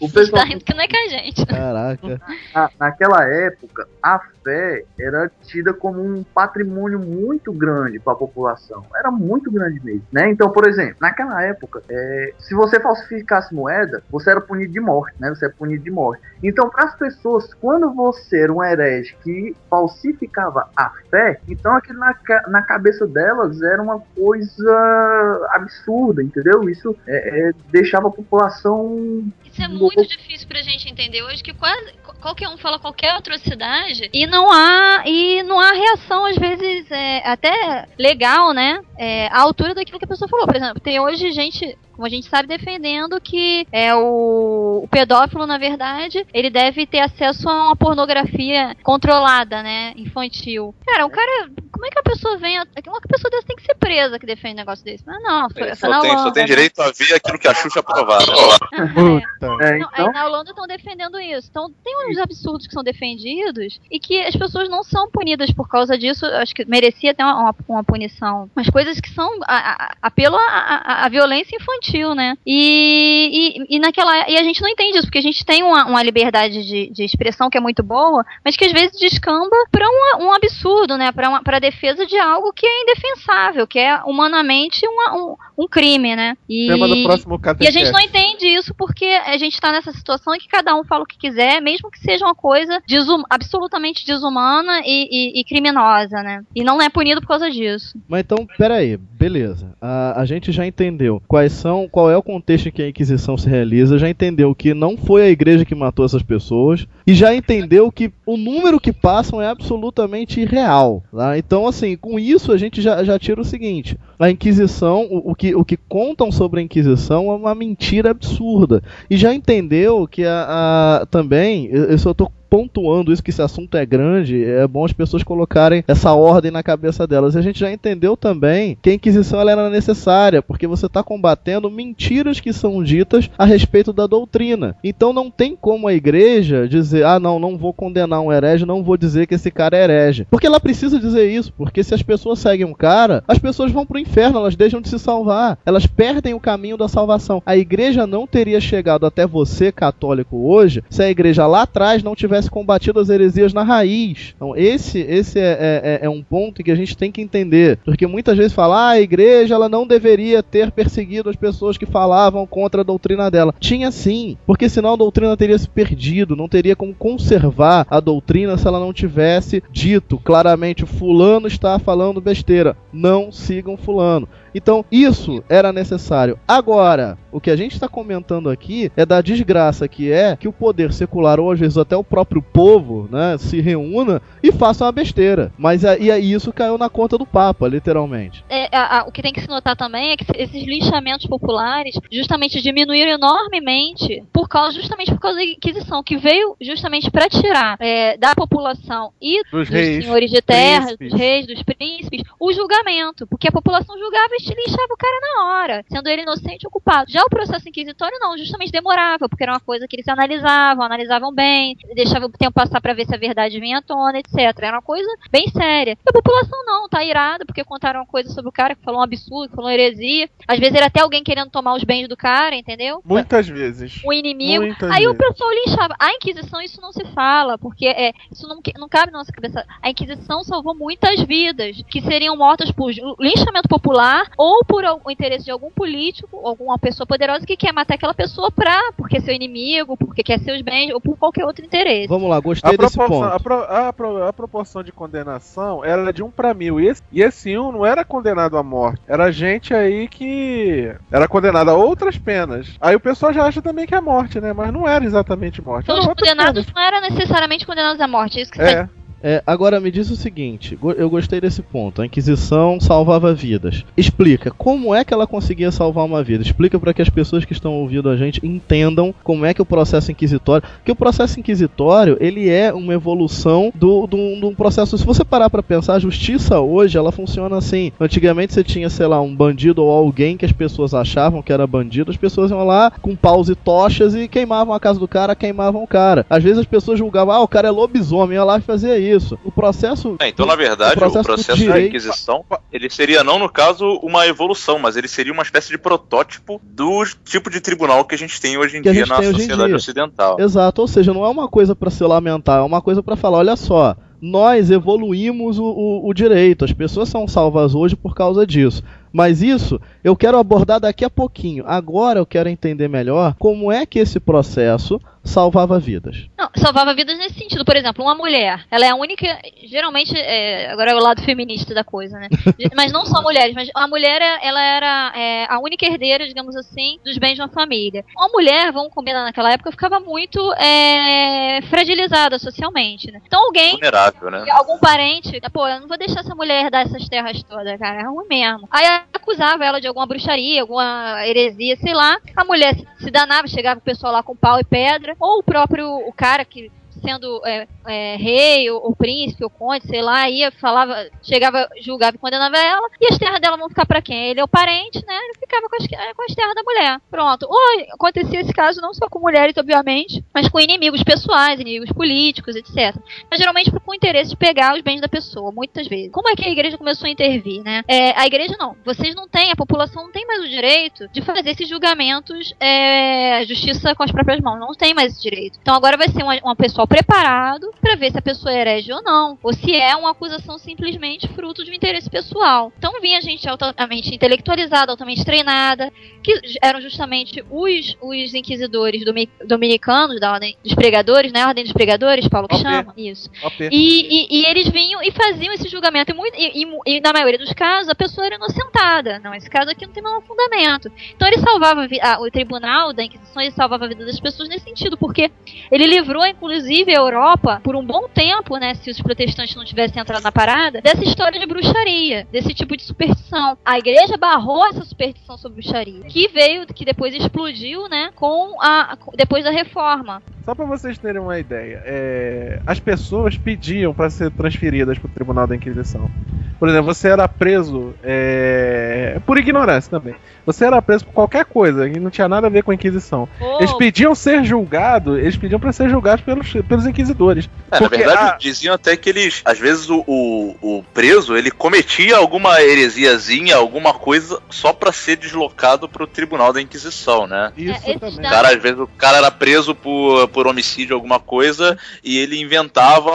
o, o pessoal Tá rindo que não é com a gente. Caraca. na, naquela época, a fé era tida como um patrimônio muito grande para a população. Era muito grande mesmo, né? Então, por exemplo, naquela época, é, se você falsificasse moeda, você era punido de morte, né? Você era punido de morte. Então, para as pessoas, quando você era um herege que falsificava a fé, então aquilo na, na cabeça delas era uma coisa absurda, entendeu? Isso é, é, deixava a população Isso é muito difícil pra gente entender hoje, que quase qu- qualquer um fala qualquer atrocidade e não há e não há reação, às vezes, é, até legal, né? É, à altura daquilo que a pessoa falou. Por exemplo, tem hoje gente, como a gente sabe, defendendo que é o, o pedófilo, na verdade, ele deve ter acesso a uma pornografia controlada, né? Infantil. Cara, um cara. Como é que a pessoa vem. a- Uma pessoa dessa tem que ser presa que defende um negócio desse. Mas não, foi, Só na tem, só tem né? direito a ver aquilo que a Xuxa aprovar. né? Puta. é, Não, então aí na Holanda estão defendendo isso. Então tem uns absurdos que são defendidos e que as pessoas não são punidas por causa disso. Eu Acho que merecia até uma, uma, uma punição. Mas coisas que são a- a- apelo à, violência infantil, né? E, e, e naquela e a gente não entende isso porque a gente tem uma, uma liberdade de, de expressão que é muito boa, mas que às vezes descamba para um, um absurdo, né? Para para defesa de algo que é indefensável, que é humanamente uma- um, um crime, né? E, Tema do próximo gente não entende isso porque a gente tá nessa situação em que cada um fala o que quiser, mesmo que seja uma coisa desum- absolutamente desumana e, e- e criminosa, né? E não é punido por causa disso. Mas então, peraí. peraí, beleza. A, a gente já entendeu quais são, qual é o contexto em que a Inquisição se realiza, já entendeu que não foi a igreja que matou essas pessoas, e já entendeu que o número que passam é absolutamente irreal. Tá? Então, assim, com isso a gente já, já tira o seguinte: a Inquisição, o, o, que, o que contam sobre a Inquisição é uma mentira absurda. E já entendeu que a, a também, eu, eu só tô pontuando isso, que esse assunto é grande, é bom as pessoas colocarem essa ordem na cabeça delas. E a gente já entendeu também que a Inquisição ela era necessária, porque você está combatendo mentiras que são ditas a respeito da doutrina. Então não tem como a igreja dizer, ah, não, não vou condenar um herege, não vou dizer que esse cara é herege. Porque ela precisa dizer isso, porque se as pessoas seguem um cara, as pessoas vão pro inferno, elas deixam de se salvar, elas perdem o caminho da salvação. A igreja não teria chegado até você, católico, hoje, se a igreja lá atrás não tivesse tivesse combatido as heresias na raiz. Então, esse, esse é, é, é, um ponto que a gente tem que entender. Porque muitas vezes fala, ah, a igreja ela não deveria ter perseguido as pessoas que falavam contra a doutrina dela. Tinha sim, porque senão a doutrina teria se perdido, não teria como conservar a doutrina se ela não tivesse dito claramente: Fulano está falando besteira, não sigam Fulano. Então, isso era necessário. Agora, o que a gente está comentando aqui é da desgraça que é que o poder secular, ou às vezes até o próprio povo, né, se reúna e faça uma besteira. Mas e aí isso caiu na conta do Papa, literalmente. É, a, a, o que tem que se notar também é que esses linchamentos populares justamente diminuíram enormemente por causa, justamente por causa da Inquisição, que veio justamente para tirar é, da população e dos, dos reis, senhores de terra, príncipes. dos reis, dos príncipes, o julgamento. Porque a população julgava e linchava o cara na hora, sendo ele inocente ou culpado. Já o processo inquisitório não, justamente demorava, porque era uma coisa que eles analisavam, analisavam bem, deixavam o tempo passar para ver se a verdade vinha à tona, etc. Era uma coisa bem séria. E a população não, tá irada, porque contaram uma coisa sobre o cara que falou um absurdo, que falou uma heresia. Às vezes era até alguém querendo tomar os bens do cara, entendeu? Muitas vezes. O inimigo. Muitas Aí o vezes. pessoal linchava. A Inquisição, isso não se fala, porque é, isso não, não cabe na nossa cabeça. A Inquisição salvou muitas vidas que seriam mortas por linchamento popular ou por o interesse de algum político, alguma pessoa poderosa que quer matar aquela pessoa pra, porque é seu inimigo, porque quer seus bens, ou por qualquer outro interesse. Vamos lá, gostei A desse proporção, ponto. a, pro- a pro- a proporção de condenação era de um pra mil. E esse, e esse um não era condenado à morte. Era gente aí que era condenado a outras penas. Aí o pessoal já acha também que é morte, né? Mas não era exatamente morte. Então, Era os condenados penas. não eram necessariamente condenados à morte, é isso que você tá É. Agora me diz o seguinte, eu gostei desse ponto. A Inquisição salvava vidas. Explica como é que ela conseguia salvar uma vida. Explica para que as pessoas que estão ouvindo a gente entendam como é que o processo inquisitório, que o processo inquisitório ele é uma evolução do, do, do processo. Se você parar para pensar, a justiça hoje ela funciona assim. Antigamente você tinha, sei lá, um bandido ou alguém que as pessoas achavam que era bandido, as pessoas iam lá com paus e tochas e queimavam a casa do cara, queimavam o cara. Às vezes as pessoas julgavam, ah, o cara é lobisomem, ia lá e fazia isso. O processo. É, então, na verdade, o processo processo, do da direito- Inquisição, ele seria não, no caso, uma evolução, mas ele seria uma espécie de protótipo do tipo de tribunal que a gente tem hoje em Que dia na sociedade dia. ocidental. Exato, ou seja, não é uma coisa para se lamentar, é uma coisa para falar, olha só, nós evoluímos o, o- o direito, as pessoas são salvas hoje por causa disso. Mas isso eu quero abordar daqui a pouquinho. Agora eu quero entender melhor como é que esse processo salvava vidas. Não, salvava vidas nesse sentido. Por exemplo, uma mulher, ela é a única. Geralmente, é, agora é o lado feminista da coisa, né? mas não só mulheres, mas a mulher, ela era é, a única herdeira, digamos assim, dos bens de uma família. Uma mulher, vamos combinar naquela época, ficava muito é, fragilizada socialmente, né? Então alguém Vulnerável, né? algum parente, pô, eu não vou deixar essa mulher herdar essas terras todas, cara, é ruim mesmo. Aí acusava ela de alguma bruxaria, alguma heresia, sei lá. A mulher se, danava, chegava o pessoal lá com pau e pedra, ou o próprio o cara que sendo é, é, rei ou, ou príncipe ou conde, sei lá, ia, falava, chegava, julgava e condenava ela, e as terras dela vão ficar pra quem? Ele é o parente, né? Ele ficava com as, com as terras da mulher. Pronto. Ou acontecia esse caso não só com mulheres, obviamente, mas com inimigos pessoais, inimigos políticos, etc. Mas geralmente com o interesse de pegar os bens da pessoa, muitas vezes. Como é que a igreja começou a intervir, né? É, a igreja não. Vocês não têm, a população não tem mais o direito de fazer esses julgamentos, é, justiça com as próprias mãos. Não tem mais esse direito. Então agora vai ser uma, uma pessoa preparado para ver se a pessoa é herege ou não, ou se é uma acusação simplesmente fruto de um interesse pessoal. Então vinha gente altamente intelectualizada, altamente treinada, que eram justamente os, os inquisidores dominicanos da ordem dos pregadores, né? A ordem dos pregadores, Paulo que chama? Isso. E, e, e, eles vinham e faziam esse julgamento. E, muito, e, e, na maioria dos casos, a pessoa era inocentada. Não, esse caso aqui não tem nenhum fundamento. Então ele salvava a, o tribunal da Inquisição, ele salvava a vida das pessoas nesse sentido, porque ele livrou, inclusive, a Europa por um bom tempo, né? Se os protestantes não tivessem entrado na parada, dessa história de bruxaria, desse tipo de superstição. A igreja barrou essa superstição sobre bruxaria, que veio, que depois explodiu, né? Com a depois da reforma. Só para vocês terem uma ideia, é, as pessoas pediam para ser transferidas para o Tribunal da Inquisição. Por exemplo, você era preso é, por ignorância também. Você era preso por qualquer coisa e não tinha nada a ver com a Inquisição. Oh. Eles pediam ser julgados, eles pediam para ser julgados pelos, pelos inquisidores. É, na verdade, a... diziam até que eles, às vezes, o, o, o, preso ele cometia alguma heresiazinha, alguma coisa só para ser deslocado para o Tribunal da Inquisição, né? Isso é, também. Cara, às vezes o cara era preso por, por homicídio, alguma coisa, e ele inventava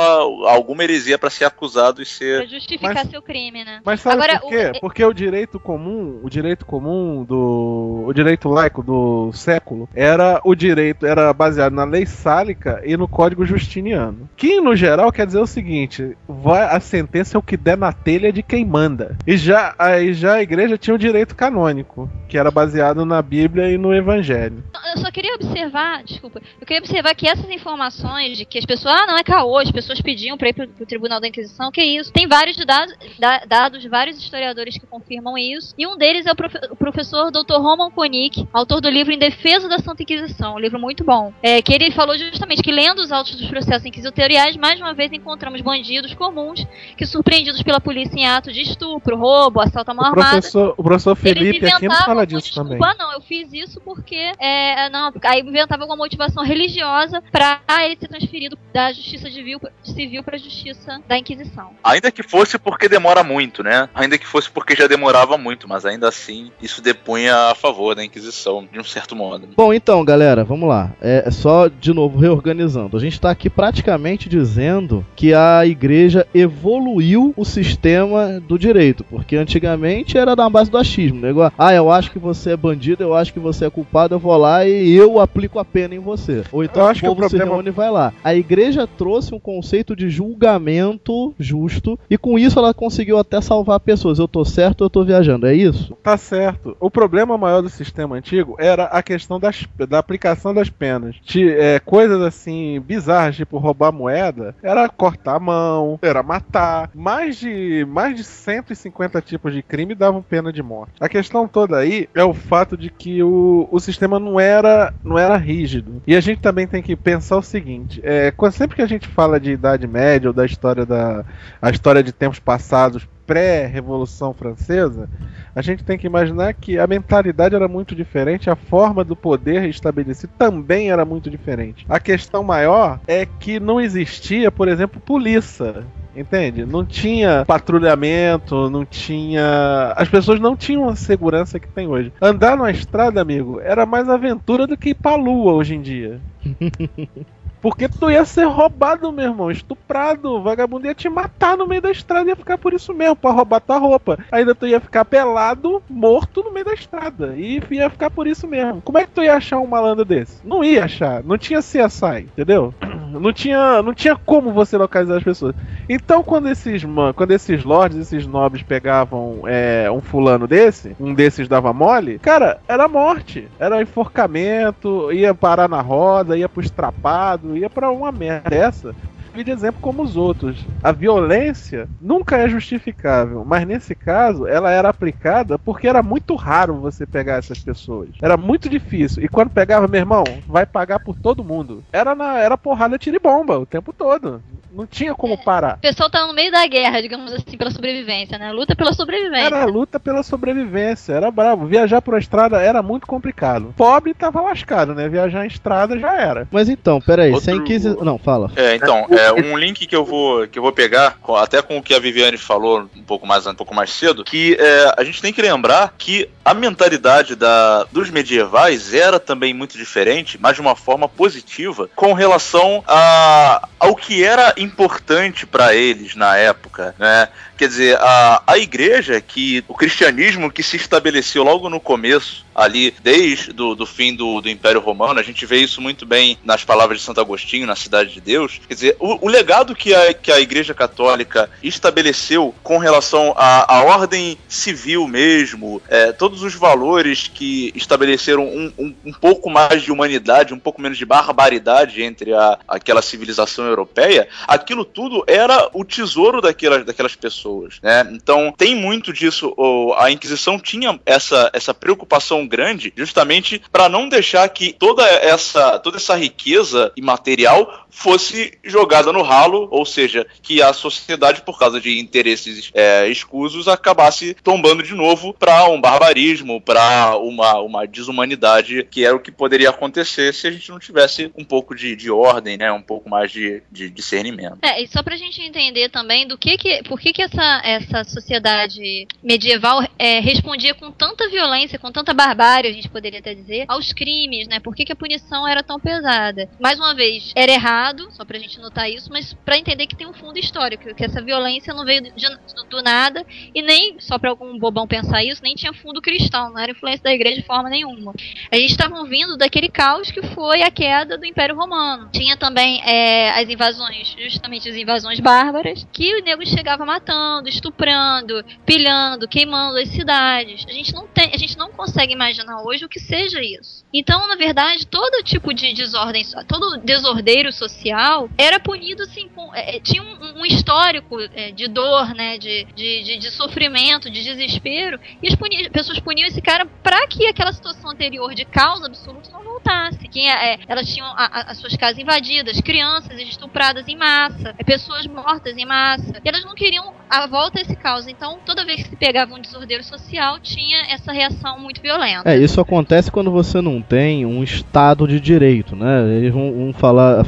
alguma heresia para ser acusado e ser. Pra justificar Mas... seu crime, né? Mas sabe Agora, por quê? O... Porque o direito comum, o direito comum do. O direito laico do século era o direito, era baseado na lei sálica e no código justiniano. Que no geral quer dizer o seguinte: vai, a sentença é o que der na telha de quem manda. E já, aí já a igreja tinha o direito canônico, que era baseado na Bíblia e no Evangelho. Eu só queria observar, desculpa, eu queria observar que essas informações de que as pessoas, ah, não é caô, as pessoas pediam para ir pro, pro Tribunal da Inquisição, que isso. Tem vários dados, da, dados, vários historiadores que confirmam isso, e um deles é o, profe o professor Dr. Roman Koenig, autor do livro Em Defesa da Santa Inquisição, um livro muito bom, é, que ele falou justamente que lendo os autos dos processos inquisitoriais, mais uma vez encontramos bandidos comuns que surpreendidos pela polícia em atos de estupro, roubo, assalto à mão o armada. o professor Felipe aqui não fala disso desculpa, também. não, eu fiz isso porque é, não, aí inventava alguma motivação religiosa para ele ser transferido da justiça civil, civil para a justiça da Inquisição. Ainda que fosse porque demora muito, né? Ainda que fosse porque já demorava muito, mas ainda assim isso depunha a favor da Inquisição, de um certo modo. Bom, então, galera, vamos lá. É, é só de novo reorganizando. A gente está aqui praticamente dizendo que a igreja evoluiu o sistema do direito, porque antigamente era na base do achismo, né? Igual, ah, eu acho que você é bandido, eu acho que você é culpado, eu vou lá e eu aplico a pena em você. Ou então eu acho que o problema... se reúne vai lá. A igreja trouxe um conceito de julgamento justo e com isso ela conseguiu até salvar pessoas. Eu tô certo ou eu tô viajando, é isso? Tá certo. O problema maior do sistema antigo era a questão das, da aplicação das penas. De, é, coisas assim bizarras, tipo roubar moeda, era cortar a mão, era matar. Mais de, mais de 150 tipos de crime davam pena de morte. A questão toda aí é o fato de que o, o sistema não era, não era rígido. E a gente também tem que pensar o seguinte: é, sempre que a gente fala de Idade Média ou da história da a história de tempos passados pré-revolução francesa, a gente tem que imaginar que a mentalidade era muito diferente, a forma do poder estabelecido também era muito diferente. A questão maior é que não existia, por exemplo, polícia. Entende? Não tinha patrulhamento, não tinha. As pessoas não tinham a segurança que tem hoje. Andar numa estrada, amigo, era mais aventura do que ir pra lua hoje em dia. Porque tu ia ser roubado, meu irmão, estuprado. O vagabundo ia te matar no meio da estrada ia ficar por isso mesmo, pra roubar tua roupa. Ainda tu ia ficar pelado, morto no meio da estrada. E ia ficar por isso mesmo. Como é que tu ia achar um malandro desse? Não ia achar. Não tinha CSI, entendeu? Não tinha, não tinha como você localizar as pessoas. Então, quando esses, quando esses lords, esses nobres pegavam é, um fulano desse, um desses dava mole, cara, era morte. Era enforcamento, ia parar na roda, ia pro estrapado, ia para uma merda dessa de exemplo como os outros. A violência nunca é justificável, mas nesse caso ela era aplicada porque era muito raro você pegar essas pessoas. Era muito difícil. E quando pegava, meu irmão, vai pagar por todo mundo. Era na era porrada tiro e bomba o tempo todo. Não tinha como é, parar. O pessoal tá no meio da guerra, digamos assim, pela sobrevivência, né? Luta pela sobrevivência. Era luta pela sobrevivência, era bravo. Viajar por uma estrada era muito complicado. Pobre tava lascado, né? Viajar em estrada já era. Mas então, peraí, Outro... sem 15. Não, fala. É, então, é um link que eu vou, que eu vou pegar, até com o que a Viviane falou um pouco mais, um pouco mais cedo, que é, a gente tem que lembrar que a mentalidade da, dos medievais era também muito diferente, mas de uma forma positiva, com relação a, ao que era importante para eles na época, né? Quer dizer, a, a igreja, que o cristianismo que se estabeleceu logo no começo, ali, desde do, do fim do, do Império Romano, a gente vê isso muito bem nas palavras de Santo Agostinho, na Cidade de Deus. Quer dizer, o, o legado que a, que a igreja católica estabeleceu com relação à, à ordem civil mesmo, é, todos os valores que estabeleceram um, um, um, pouco mais de humanidade, um pouco menos de barbaridade entre a, aquela civilização europeia, aquilo tudo era o tesouro daquelas, daquelas pessoas pessoas, né? Então tem muito disso. A Inquisição tinha essa, essa preocupação grande, justamente para não deixar que toda essa toda essa riqueza imaterial fosse jogada no ralo, ou seja, que a sociedade, por causa de interesses é, escusos, acabasse tombando de novo para um barbarismo, para uma, uma desumanidade, que era o que poderia acontecer se a gente não tivesse um pouco de, de ordem, né, um pouco mais de, de discernimento. É, e só para a gente entender também do que que, por que que essa, essa sociedade medieval é, respondia com tanta violência, com tanta barbárie, a gente poderia até dizer, aos crimes, né, por que que a punição era tão pesada. Mais uma vez, era errado só pra gente notar isso, mas para entender que tem um fundo histórico, que essa violência não veio de, do nada e nem, só pra algum bobão pensar isso, nem tinha fundo cristão, não era influência da igreja de forma nenhuma. A gente estava vindo daquele caos que foi a queda do Império Romano. Tinha também é, as invasões, justamente as invasões bárbaras, que o nego chegava matando, estuprando, pilhando, queimando as cidades. A gente não tem, a gente não consegue imaginar hoje o que seja isso. Então, na verdade, todo tipo de desordem, todo desordeiro social era punido assim com, é, é, tinha um, um histórico é, de dor né de, de, de, de, sofrimento de desespero e as puni pessoas puniam esse cara para que aquela situação anterior de causa absoluta não voltasse que é, é, elas tinham a, a, as suas casas invadidas crianças estupradas em massa é, pessoas mortas em massa e elas não queriam a volta esse caos então toda vez que se pegava um desordeiro social tinha essa reação muito violenta é isso acontece quando você não tem um estado de direito né eles vão, vão falar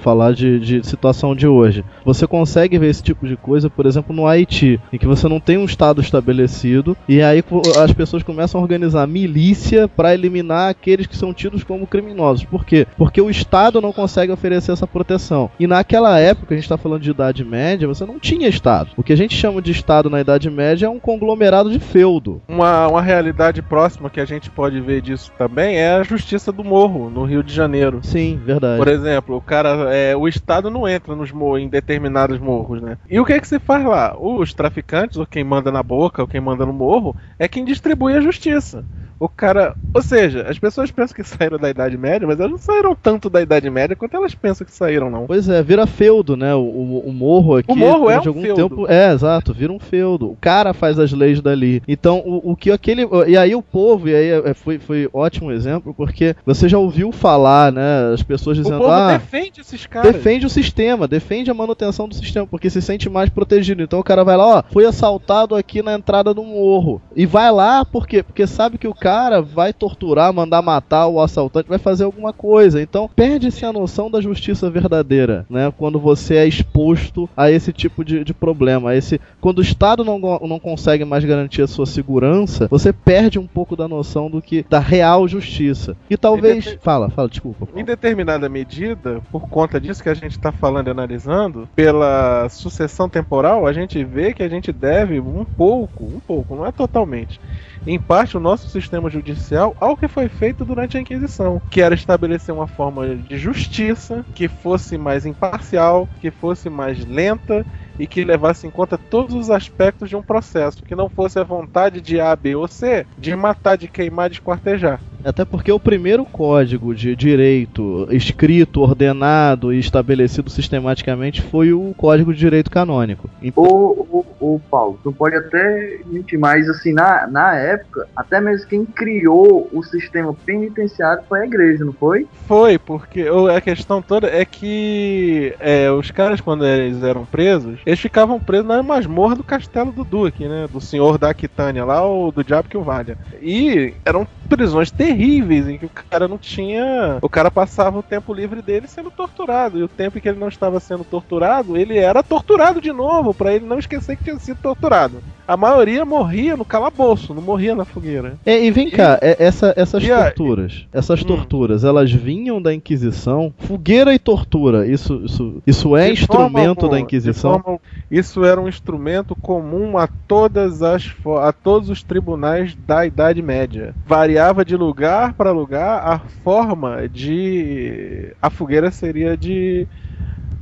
falar de, de situação de hoje. Você consegue ver esse tipo de coisa, por exemplo, no Haiti, em que você não tem um estado estabelecido e aí as pessoas começam a organizar milícia para eliminar aqueles que são tidos como criminosos. Por quê? Porque o Estado não consegue oferecer essa proteção. E naquela época, a gente está falando de Idade Média, você não tinha Estado. O que a gente chama de Estado na Idade Média é um conglomerado de feudo. Uma, uma realidade próxima que a gente pode ver disso também é a Justiça do Morro, no Rio de Janeiro. Sim, verdade. Por exemplo, o cara é, o Estado não entra nos morros, em determinados morros, né? E o que é que se faz lá? Os traficantes, ou quem manda na boca, ou quem manda no morro, é quem distribui a justiça. O cara. Ou seja, as pessoas pensam que saíram da Idade Média, mas elas não saíram tanto da Idade Média quanto elas pensam que saíram, não. Pois é, vira feudo, né? O, o, o morro aqui. O morro é um algum feudo. Tempo, é, exato, vira um feudo. O cara faz as leis dali. Então, o, o que aquele. E aí o povo, e aí é, é, foi, foi ótimo exemplo, porque você já ouviu falar, né? As pessoas dizendo. O povo ah, defende esses caras. Defende o sistema, defende a manutenção do sistema, porque se sente mais protegido. Então o cara vai lá, ó, foi assaltado aqui na entrada do morro. E vai lá, por quê? Porque sabe que o cara vai torturar, mandar matar o assaltante, vai fazer alguma coisa. Então, perde-se a noção da justiça verdadeira, né? Quando você é exposto a esse tipo de, de problema. esse, quando o Estado não, não consegue mais garantir a sua segurança, você perde um pouco da noção do que da real justiça. E talvez. Fala, fala, desculpa. Em determinada medida, por conta disso que a gente está falando e analisando, pela sucessão temporal, a gente vê que a gente deve um pouco, um pouco, não é totalmente em parte, o nosso sistema judicial ao que foi feito durante a Inquisição, que era estabelecer uma forma de justiça que fosse mais imparcial, que fosse mais lenta e que levasse em conta todos os aspectos de um processo, que não fosse a vontade de A, B ou C de matar, de queimar, de esquartejar. Até porque o primeiro código de direito escrito, ordenado e estabelecido sistematicamente foi o Código de Direito Canônico. Então... Ô, ô, ô, Paulo, tu pode até mentir, mas assim, na, na época, até mesmo quem criou o sistema penitenciário foi a igreja, não foi? Foi, porque a questão toda é que é, os caras, quando eles eram presos, eles ficavam presos na masmorra do castelo do Duque, né? Do senhor da Aquitânia lá, ou do diabo que o valha. E eram prisões terríveis em que o cara não tinha. O cara passava o tempo livre dele sendo torturado. E o tempo em que ele não estava sendo torturado, ele era torturado de novo, para ele não esquecer que tinha sido torturado. A maioria morria no calabouço, não morria na fogueira. É, e vem cá, é- essa- essas E torturas, essas Hum. torturas, elas vinham da Inquisição? Fogueira e tortura, isso, isso, isso é De forma instrumento alguma, da Inquisição? forma. Isso era um instrumento comum a todas as a todos os tribunais da Idade Média. Variava de lugar para lugar a forma de a fogueira seria de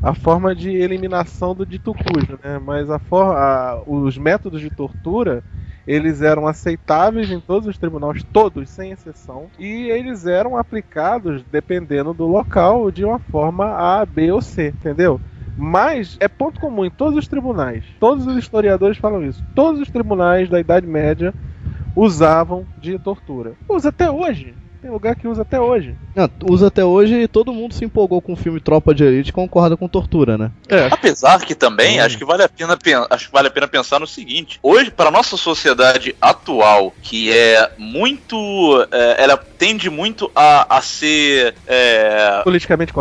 a forma de eliminação do dito cujo, né? Mas a for, a- os métodos de tortura eles eram aceitáveis em todos os tribunais, todos, sem exceção, e eles eram aplicados dependendo do local de uma forma A, B ou C, entendeu? Mas é ponto comum em todos os tribunais. Todos os historiadores falam isso. Todos os tribunais da Idade Média usavam de tortura. Usa até hoje. Tem lugar que usa até hoje. Ah, usa até hoje e todo mundo se empolgou com o filme Tropa de Elite e concorda com tortura, né? É. Apesar que também Hum. acho que vale a pena pen- acho que vale a pena pensar no seguinte: hoje para nossa sociedade atual, que é muito, é, ela tende muito a, a ser é, Politicamente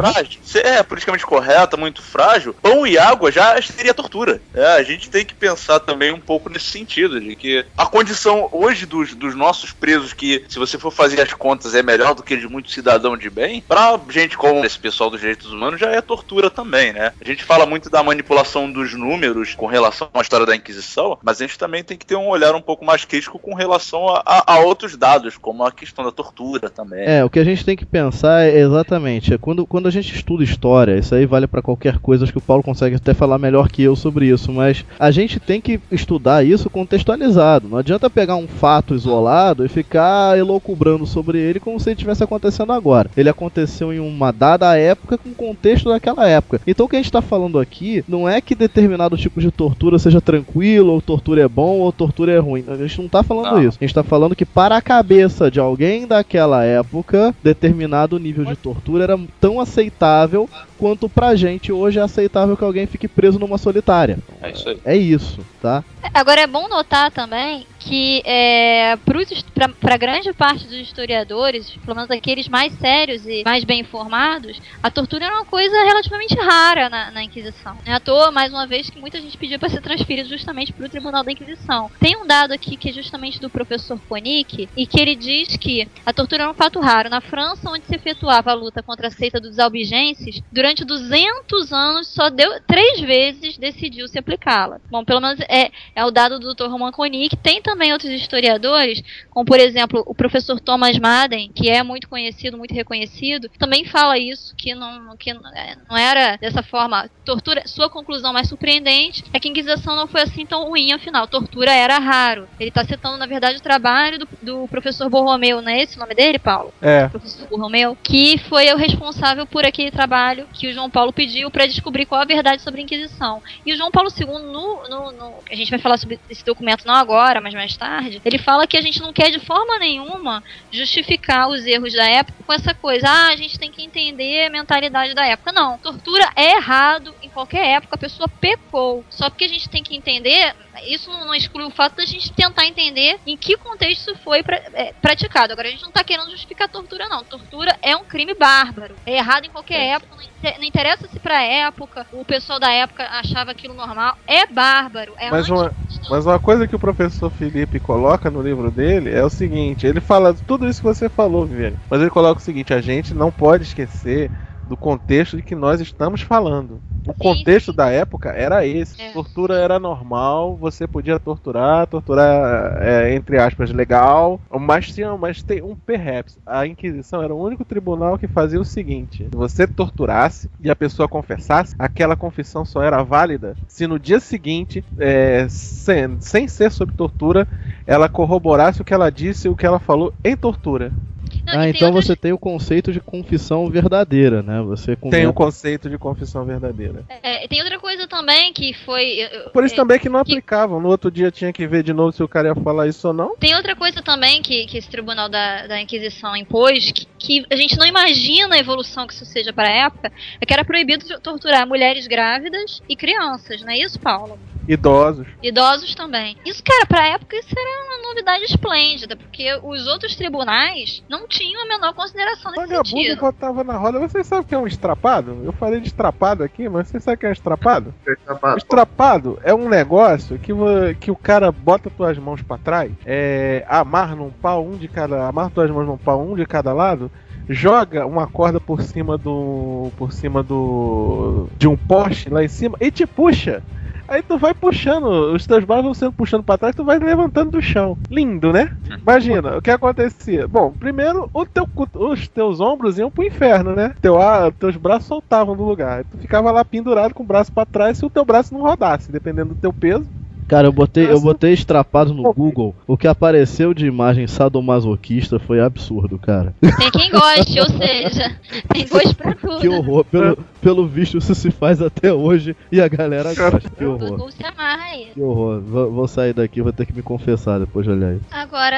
ser- é politicamente correta, muito frágil. Pão e água já seria tortura. É, a gente tem que pensar também um pouco nesse sentido de que a condição hoje dos, dos nossos presos que, se você for fazer as contas, é melhor do que de muito cidadão de bem. Pra gente como esse pessoal dos direitos humanos já é tortura também, né? A gente fala muito da manipulação dos números com relação à história da Inquisição, mas a gente também tem que ter um olhar um pouco mais crítico com relação a, a- a outros dados, como a questão da tortura também. É, o que a gente tem que pensar é exatamente, é quando, quando a gente estuda história, isso aí vale pra qualquer coisa, acho que o Paulo consegue até falar melhor que eu sobre isso, mas a gente tem que estudar isso contextualizado. Não adianta pegar um fato isolado e ficar elocubrando sobre ele como se ele estivesse acontecendo agora. Ele aconteceu em uma dada época com o contexto daquela época. Então o que a gente está falando aqui não é que determinado tipo de tortura seja tranquilo, ou tortura é bom, ou tortura é ruim. A gente não tá falando Não. isso. A gente tá falando que para a cabeça de alguém daquela época, determinado nível de tortura era tão aceitável quanto pra gente hoje é aceitável que alguém fique preso numa solitária. É isso aí. É isso, tá? Agora é bom notar também que é, para grande parte dos historiadores, pelo menos aqueles mais sérios e mais bem informados, a tortura era uma coisa relativamente rara na, na Inquisição. Não é à toa, mais uma vez, que muita gente pediu para ser transferido justamente para o Tribunal da Inquisição. Tem um dado aqui que é justamente do professor Koenig, e que ele diz que a tortura era um fato raro. Na França, onde se efetuava a luta contra a seita dos albigenses, durante 200 anos, só deu três vezes decidiu se aplicá-la. Bom, pelo menos é, é o dado do Dr. Roman Koenig. Tem também outros historiadores, como por exemplo o professor Thomas Madden, que é muito conhecido, muito reconhecido, também fala isso, que não, que é, não era dessa forma tortura. Sua conclusão mais surpreendente é que a Inquisição não foi assim tão ruim, afinal, tortura era raro. Ele está citando, na verdade, o trabalho do, do professor Borromeu, não é esse o nome dele, Paulo? É. professor Borromeu, que foi o responsável por aquele trabalho que o João Paulo pediu para descobrir qual a verdade sobre a Inquisição. E o João Paulo II, no, no, no- a gente vai falar sobre esse documento não agora, mas mais tarde, ele fala que a gente não quer de forma nenhuma justificar os erros da época com essa coisa, ah, a gente tem que entender a mentalidade da época. Não, tortura é errado qualquer época, a pessoa pecou. Só porque a gente tem que entender, isso não, não exclui o fato da gente tentar entender em que contexto isso foi pra- é, praticado. Agora, a gente não tá querendo justificar a tortura, não. Tortura é um crime bárbaro. É errado em qualquer época, não inte- não interessa se pra época o pessoal da época achava aquilo normal. É bárbaro. É Mas uma, mas uma coisa que o professor Felipe coloca no livro dele é o seguinte: ele fala tudo isso que você falou, Viviane. Mas ele coloca o seguinte: a gente não pode esquecer do contexto de que nós estamos falando. O contexto da época era esse. É. Tortura era normal, você podia torturar, torturar, é, entre aspas, legal. Mas tinha, mas tem um perhaps. A Inquisição era o único tribunal que fazia o seguinte: se você torturasse e a pessoa confessasse, aquela confissão só era válida se no dia seguinte, é, sem, sem ser sob tortura, ela corroborasse o que ela disse e o que ela falou em tortura. Não, Ah, então outras- você tem o conceito de confissão verdadeira, né? Você Tem o conceito de confissão verdadeira. é, tem outra coisa também que foi. Por isso é, também que não que- aplicavam. No outro dia tinha que ver de novo se o cara ia falar isso ou não. Tem outra coisa também que, que esse tribunal da, da Inquisição impôs, que, que a gente não imagina a evolução que isso seja para a época, é que era proibido torturar mulheres grávidas e crianças, não é isso, Paulo? Idosos. Idosos também. Isso, cara, pra época isso era uma novidade esplêndida, porque os outros tribunais não tinham a menor consideração nesse Vagabundo sentido. botava na roda. Vocês sabem o que é um estrapado? Eu falei de estrapado aqui, mas vocês sabem o que é um estrapado? O estrapado é um negócio que, que o cara bota tuas mãos pra trás, é, amarra num pau, um de cada. Amarra tuas mãos num pau, um de cada lado, joga uma corda por cima do. por cima do. de um poste lá em cima e te puxa. Aí tu vai puxando, os teus braços vão sendo puxando pra trás, tu vai levantando do chão. Lindo, né? Imagina, o que acontecia? Bom, primeiro, o teu, os teus ombros iam pro inferno, né? Teu, ah, teus braços soltavam do lugar. Tu ficava lá pendurado com o braço pra trás se o teu braço não rodasse, dependendo do teu peso. Cara, eu botei, eu botei estrapado no Google. O que apareceu de imagem sadomasoquista foi absurdo, cara. Tem quem goste, ou seja, tem gosto pra tudo. Que horror. Pelo, pelo visto, isso se faz até hoje e a galera gosta. Que horror. Se. Que horror. Vou, vou sair daqui, vou ter que me confessar depois de olhar isso. Agora,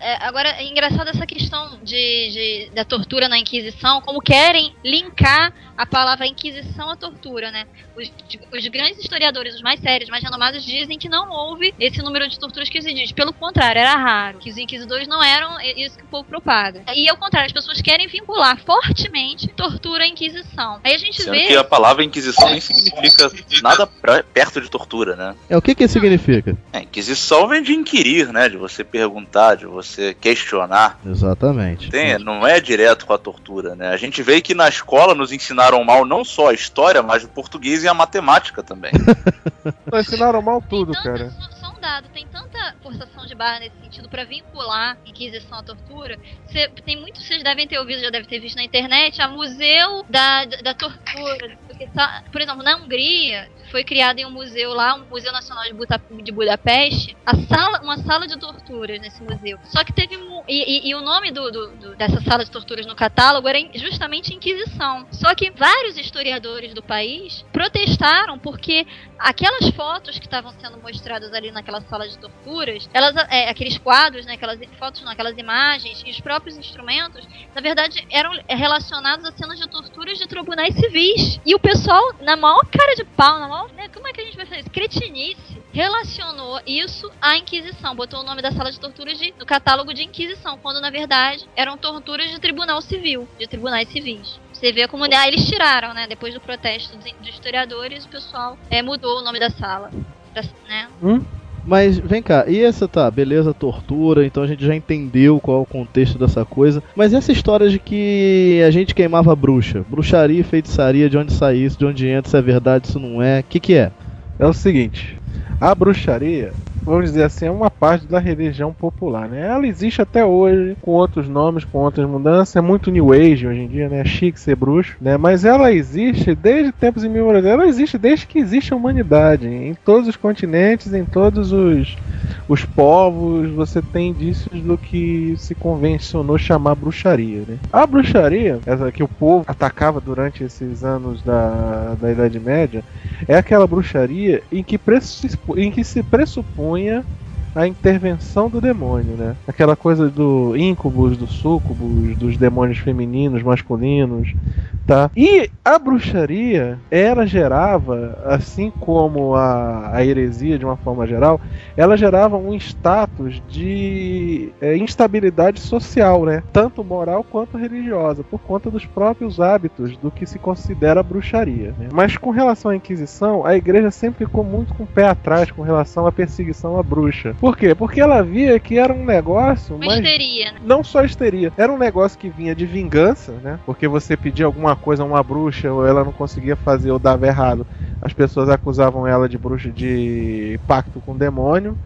é, agora é engraçado essa questão de, de- da tortura na Inquisição, como querem linkar a palavra Inquisição à tortura, né? Os, os grandes historiadores, os mais sérios, mais renomados, dizem que não houve esse número de torturas que se diz. Pelo contrário, era raro. Que os inquisidores não eram isso que o povo propaga. E ao contrário, as pessoas querem vincular fortemente tortura à Inquisição. Aí a gente Sendo vê. que a palavra Inquisição nem significa nada pra- perto de tortura, né? É, o que que isso significa? É, Inquisição vem de inquirir, né? De você perguntar, de você questionar. Exatamente. Tem, não é direto com a tortura, né? A gente vê que na escola nos ensinaram mal não só a história, mas o português e a matemática também. Ensinaram mal tudo, tem tanta, cara. um dado, tem tanta forçação de barra nesse sentido pra vincular Inquisição à tortura. Cê- tem muitos, vocês devem ter ouvido, já devem ter visto na internet, a Museu da, da Tortura. Porque tá- por exemplo, na Hungria, foi criado em um museu lá, um Museu Nacional de, Buta, de Budapeste, a sala, uma sala de torturas nesse museu. Só que teve. E, e- e o nome do, do- do- dessa sala de torturas no catálogo era justamente Inquisição. Só que vários historiadores do país protestaram porque aquelas fotos que estavam sendo mostradas ali naquela sala de torturas, elas, é, aqueles quadros, né, aquelas fotos, não, aquelas imagens e os próprios instrumentos, na verdade, eram relacionados a cenas de torturas de tribunais civis. E o pessoal, na maior cara de pau, na maior, né, como é que a gente vai fazer isso? Cretinice, relacionou isso à Inquisição, botou o nome da sala de torturas de, no catálogo de Inquisição, quando na verdade eram torturas de tribunal civil, de tribunais civis. Você vê como ah, eles tiraram, né? Depois do protesto dos, historiadores, o pessoal é, mudou o nome da sala. pra- né? Mas vem cá, e essa tá, beleza, tortura, então a gente já entendeu qual é o contexto dessa coisa. Mas essa história de que a gente queimava bruxa? Bruxaria feitiçaria, de onde sai isso, de onde entra, se é verdade, se não é, o que que é? É o seguinte, a bruxaria, vamos dizer assim, é uma parte da religião popular, né? Ela existe até hoje, com outros nomes, com outras mudanças, é muito New Age hoje em dia, né? É chique ser bruxo, né? Mas ela existe desde tempos imemoriais, ela existe desde que existe a humanidade, em todos os continentes, em todos os, os povos, você tem indícios do que se convencionou chamar bruxaria, né? A bruxaria, essa que o povo atacava durante esses anos da, da Idade Média, é aquela bruxaria em que, pressupo- em que se pressupunha a intervenção do demônio, né? Aquela coisa do íncubos, do súcubos, dos demônios femininos, masculinos, tá? E a bruxaria, ela gerava, assim como a, a heresia de uma forma geral, ela gerava um status de é, instabilidade social, né? Tanto moral quanto religiosa, por conta dos próprios hábitos do que se considera bruxaria. né? Mas com relação à Inquisição, a igreja sempre ficou muito com o pé atrás com relação à perseguição à bruxa. Por quê? Porque ela via que era um negócio. Uma mas histeria, né? não só histeria, era um negócio que vinha de vingança, né? Porque você pedia alguma coisa a uma bruxa ou ela não conseguia fazer ou dava errado. As pessoas acusavam ela de bruxa de pacto com o demônio.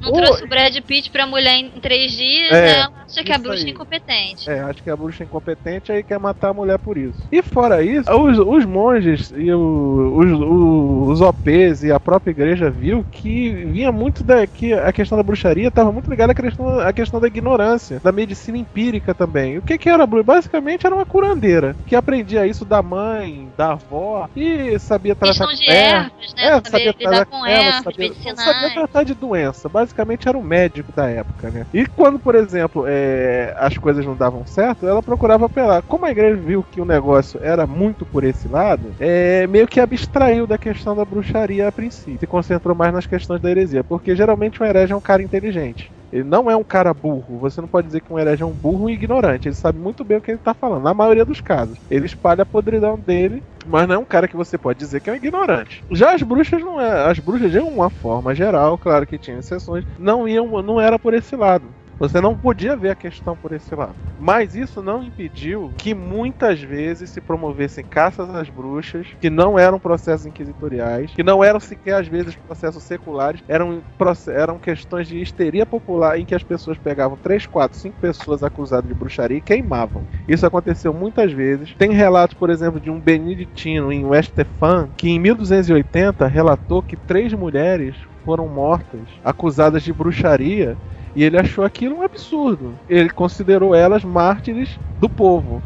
Não trouxe o Brad Pitt pra mulher em três dias, É, ela acha que a isso bruxa é aí. incompetente. É, acho que a bruxa é incompetente aí quer matar a mulher por isso. E fora isso, os, os monges e o- os, os OPs e a própria igreja viu que vinha muito da que a questão da bruxaria estava muito ligada à questão, à questão da ignorância, da medicina empírica também. O que, que era a bruxa? Basicamente era uma curandeira que aprendia isso da mãe, da avó e sabia tratar de é, ervas, né? é, Saber sabia lidar tratar com ervas sabia, sabia tratar de doença. Basicamente basicamente era o médico da época, né? E quando, por exemplo, é, as coisas não davam certo, ela procurava apelar. Como a igreja viu que o negócio era muito por esse lado, é, meio que abstraiu da questão da bruxaria a princípio, se concentrou mais nas questões da heresia, porque geralmente um herege é um cara inteligente. Ele não é um cara burro. Você não pode dizer que um herege é um burro e ignorante. Ele sabe muito bem o que ele está falando, na maioria dos casos. Ele espalha a podridão dele, mas não é um cara que você pode dizer que é um ignorante. Já as bruxas não é. As bruxas, de uma forma geral, claro que tinha exceções, não iam, não era por esse lado. Você não podia ver a questão por esse lado. Mas isso não impediu que muitas vezes se promovessem caças às bruxas, que não eram processos inquisitoriais, que não eram sequer às vezes processos seculares, eram, eram questões de histeria popular em que as pessoas pegavam 3, 4, 5 pessoas acusadas de bruxaria e queimavam. Isso aconteceu muitas vezes. Tem relatos, por exemplo, de um beneditino em Westphal que em 1280 relatou que três mulheres foram mortas acusadas de bruxaria e ele achou aquilo um absurdo. Ele considerou elas mártires do povo.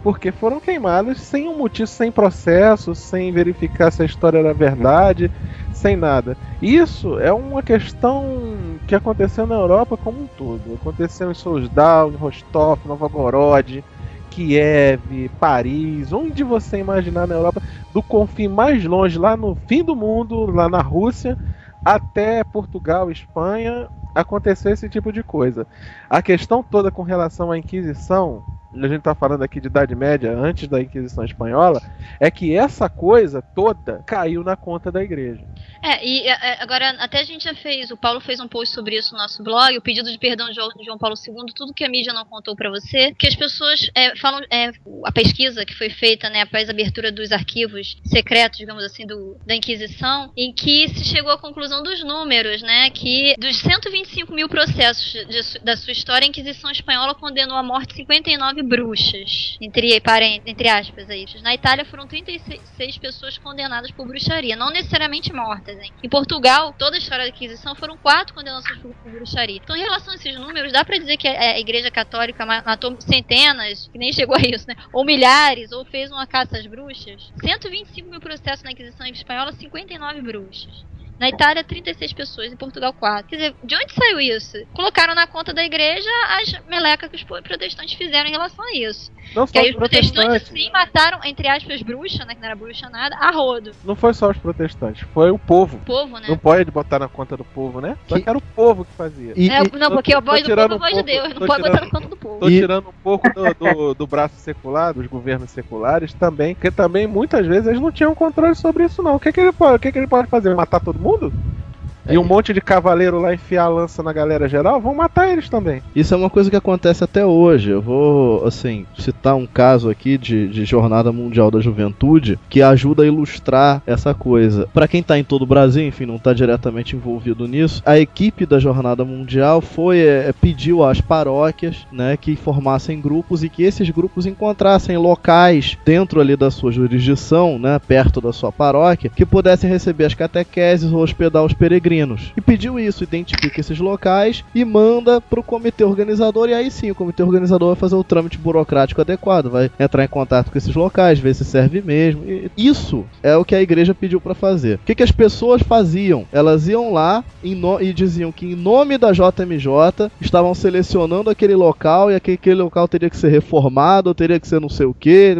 Porque foram queimadas sem um motivo, sem processo, sem verificar se a história era verdade, sem nada. Isso é uma questão que aconteceu na Europa como um todo. Aconteceu em Sousdal, em Rostov, Novgorod, Kiev, Paris, onde você imaginar na Europa, do confim mais longe, lá no fim do mundo, lá na Rússia, até Portugal, Espanha, aconteceu esse tipo de coisa. A questão toda com relação à Inquisição, a gente está falando aqui de Idade Média, antes da Inquisição Espanhola, é que essa coisa toda caiu na conta da igreja. É, e é, é, agora até a gente já fez, o Paulo fez um post sobre isso no nosso blog, o pedido de perdão de João Paulo II, tudo que a mídia não contou para você, que as pessoas é, falam, é, a pesquisa que foi feita, né, após a abertura dos arquivos secretos, digamos assim, do, da Inquisição, em que se chegou à conclusão dos números, né, que dos 125 mil processos de, da sua história, a Inquisição Espanhola condenou à morte 59 bruxas, entre, entre aspas aí. Na Itália foram 36 pessoas condenadas por bruxaria, não necessariamente mortas, hein? Em Portugal, toda a história da Inquisição foram quatro condenações por, por bruxaria. Então, em relação a esses números, dá para dizer que a, a, Igreja Católica matou centenas, que nem chegou a isso, né? Ou milhares, ou fez uma caça às bruxas. 125 mil processos na Inquisição espanhola, 59 bruxas. Na Itália, 36 pessoas. Em Portugal, 4. Quer dizer, de onde saiu isso? Colocaram na conta da igreja as melecas que os protestantes fizeram em relação a isso. Não que aí os protestantes, sim, mataram, entre aspas, bruxa, né? Que não era bruxa nada, a rodo. Não foi só os protestantes, foi o povo. O povo, né? Não pode botar na conta do povo, né? Só que, que era o povo que fazia. E, é, não, porque a voz do povo é a voz de Deus. Não pode botar na conta do povo. Tô tirando um pouco do, do, do, braço secular, dos governos seculares também, porque também muitas vezes eles não tinham controle sobre isso, não. O que, que, ele, pode, o que, que ele pode fazer? Matar todo mundo? mundo? E um monte de cavaleiro lá enfiar a lança na galera geral, vão matar eles também. Isso é uma coisa que acontece até hoje. Eu vou, assim, citar um caso aqui de, de Jornada Mundial da Juventude que ajuda a ilustrar essa coisa. Para quem tá em todo o Brasil, enfim, não tá diretamente envolvido nisso, a equipe da Jornada Mundial foi é, pediu às paróquias, né, que formassem grupos e que esses grupos encontrassem locais dentro ali da sua jurisdição, né, perto da sua paróquia, que pudessem receber as catequeses ou hospedar os peregrinos peregrinos. E pediu isso, identifica esses locais e manda pro comitê organizador. E aí sim, o comitê organizador vai fazer o trâmite burocrático adequado, vai entrar em contato com esses locais, ver se serve mesmo. E isso é o que a igreja pediu para fazer. O que, que as pessoas faziam? Elas iam lá no... e diziam que, em nome da JMJ, estavam selecionando aquele local e aquele local teria que ser reformado, teria que ser não sei o que.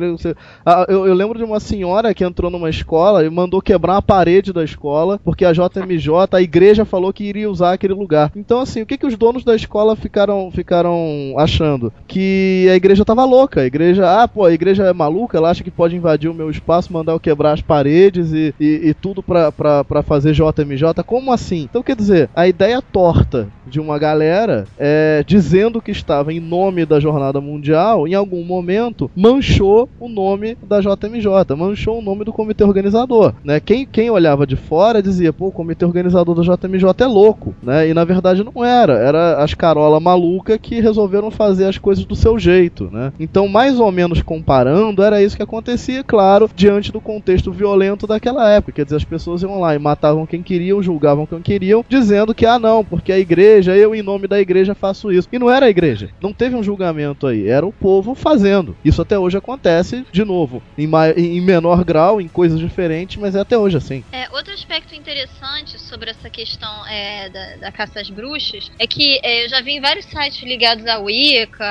Ah, eu, eu lembro de uma senhora que entrou numa escola e mandou quebrar a parede da escola porque a JMJ a igreja falou que iria usar aquele lugar. Então, assim, o que, que os donos da escola ficaram, ficaram achando? Que a igreja tava louca. A igreja, ah, pô, a igreja é maluca, ela acha que pode invadir o meu espaço, mandar eu quebrar as paredes e, e, e tudo pra, pra, pra fazer JMJ. Como assim? Então, quer dizer, a ideia torta de uma galera é, dizendo que estava em nome da Jornada Mundial, em algum momento manchou o nome da JMJ, manchou o nome do comitê organizador. Né? Quem, quem olhava de fora dizia, pô, o comitê organizador do JMJ é louco, né? E na verdade não era, era as carola maluca que resolveram fazer as coisas do seu jeito, né? Então, mais ou menos comparando, era isso que acontecia, claro, diante do contexto violento daquela época. Quer dizer, as pessoas iam lá e matavam quem queriam, julgavam quem queriam, dizendo que, ah, não, porque a igreja igreja, eu em nome da igreja faço isso. E não era a igreja. Não teve um julgamento aí, era o povo fazendo. Isso até hoje acontece, de novo, em, em menor grau, em coisas diferentes, mas é até hoje assim. É, outro aspecto interessante sobre essa questão é, da, da, caça às bruxas é que é, eu já vi em vários sites ligados à Wicca,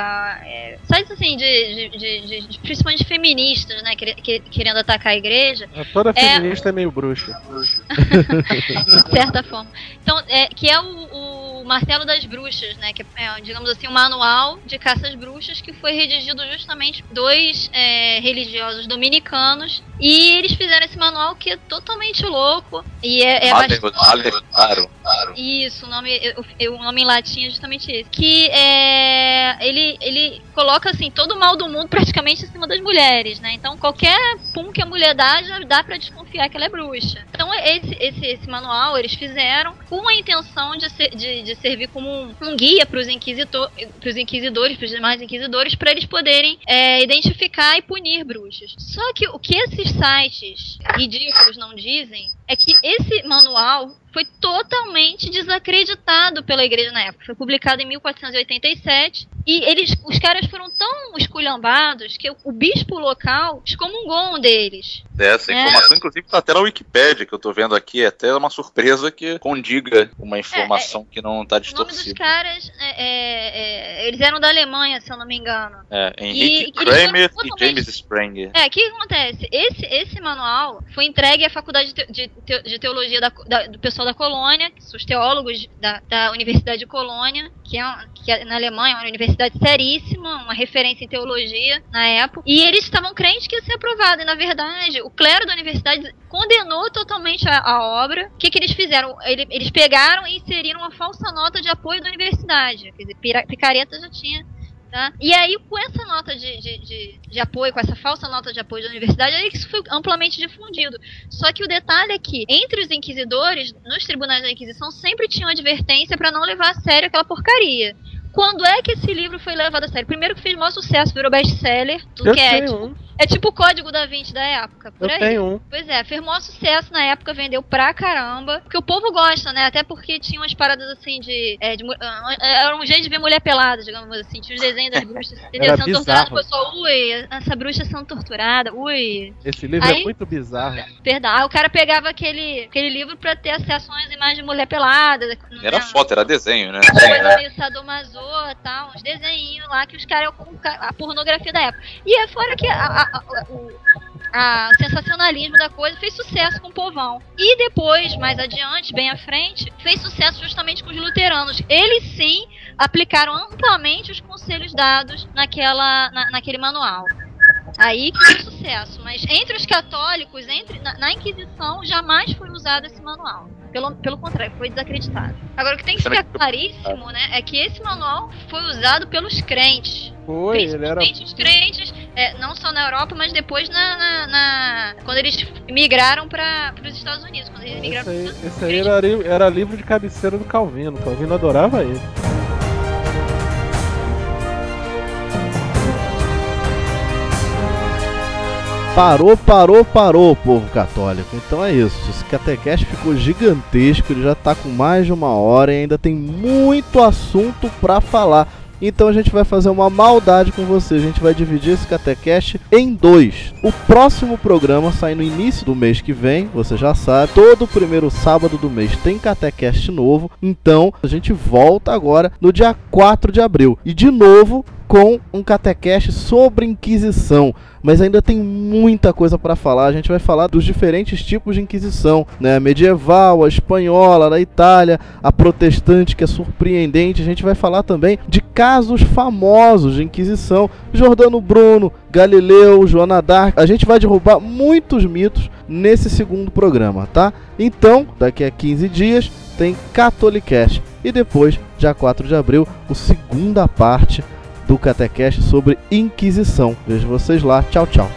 é, sites assim, de, de, de, de, principalmente feministas, né, querendo atacar a igreja. Toda feminista é, meio bruxa. de certa forma. Então, é, que é o, o Martelo das Bruxas, né? Que é, digamos assim, um manual de caça às bruxas que foi redigido justamente por dois é, religiosos dominicanos. E eles fizeram esse manual que é totalmente louco. E é, é bastante... Isso, o nome, o, o nome em latim é justamente esse. Que é, ele, ele coloca assim todo o mal do mundo praticamente em cima das mulheres, né? Então qualquer pum que a mulher dá já dá para desconfiar que ela é bruxa. Então esse, esse, esse manual eles fizeram com a intenção de, ser, de, de servir como um, um guia para os inquisitor, inquisidores, para os demais inquisidores, para eles poderem é, identificar e punir bruxas. Só que o que esses sites ridículos não dizem é que esse manual foi totalmente desacreditado pela igreja na época. Foi publicado em 1487 e eles, os caras foram tão esculhambados que o, bispo local excomungou um deles. É, essa é. informação, é. inclusive, tá até na Wikipédia, que eu tô vendo aqui. É até uma surpresa que condiga uma informação é, é, que não tá distorcida. O nome dos caras, é, eles eram da Alemanha, se eu não me engano. É, Henrique e, Kramer e James Sprenger. É, o que acontece? Esse, esse manual foi entregue à faculdade de, de, de teologia da, da, do pessoal da colônia, os teólogos da, da Universidade de Colônia, que é, que é na Alemanha, uma universidade seríssima, uma referência em teologia na época, e eles estavam crentes que ia ser aprovado, e na verdade, o clero da universidade condenou totalmente a, a obra. O que, que eles fizeram? Eles, eles pegaram e inseriram uma falsa nota de apoio da universidade. Quer dizer, picareta já tinha Tá? E aí, com essa nota de, de, de, de, apoio, com essa falsa nota de apoio da universidade, aí isso foi amplamente difundido. Só que o detalhe é que, entre os inquisidores, nos tribunais da Inquisição, sempre tinha uma advertência para não levar a sério aquela porcaria. Quando é que esse livro foi levado a sério? Primeiro que fez o maior sucesso, virou best-seller, tudo que é tipo, um. é tipo o código da 20 da época, por Eu aí. Tenho um. Pois é, fez o maior sucesso na época, vendeu pra caramba, porque o povo gosta, né? Até porque tinha umas paradas assim de... É, de ah, era um jeito de ver mulher pelada, digamos assim, tinha os desenhos das bruxas, entendeu? Sendo torturada, o pessoal, ui, essa bruxa sendo torturada, ui. Esse livro é aí, é muito bizarro. Perdão, aí o cara pegava aquele, aquele livro pra ter acesso a umas imagens de mulher pelada. Era né? foto, era desenho, né? Coisa meio sadomaso tal, uns desenhos lá que os caras. A pornografia da época. E é fora que a, a, a, o a sensacionalismo da coisa fez sucesso com o povão. E depois, mais adiante, bem à frente, fez sucesso justamente com os luteranos. Eles sim aplicaram amplamente os conselhos dados naquela, na, naquele manual. Aí que foi sucesso. Mas entre os católicos, entre na, na Inquisição, jamais foi usado esse manual. Pelo, pelo contrário, foi desacreditado. Agora, o que tem que ficar claríssimo, né, é que esse manual foi usado pelos crentes. Foi, ele era... os crentes, é, não só na Europa, mas depois na, na, na quando eles migraram para os Estados Unidos. Quando eles migraram esse aí, esse aí era, era livro de cabeceira do Calvino. Calvino adorava ele. Parou, parou, parou, povo católico. Então é isso. Esse catequeste ficou gigantesco, ele já tá com mais de uma hora e ainda tem muito assunto para falar. Então a gente vai fazer uma maldade com você. A gente vai dividir esse catequeste em dois. O próximo programa sai no início do mês que vem, você já sabe. Todo primeiro sábado do mês tem catequeste novo. Então a gente volta agora no dia 4 de abril. E de novo com um catequeste sobre Inquisição. Mas ainda tem muita coisa para falar. A gente vai falar dos diferentes tipos de Inquisição, né? A medieval, a espanhola, da Itália, a protestante que é surpreendente. A gente vai falar também de casos famosos de Inquisição, Jordano Bruno, Galileu, Joana d'Arc. A gente vai derrubar muitos mitos nesse segundo programa, tá? Então, daqui a 15 dias tem Catolicast e depois, dia 4 de abril, a segunda parte do Catequest sobre Inquisição. Vejo vocês lá. Tchau, tchau.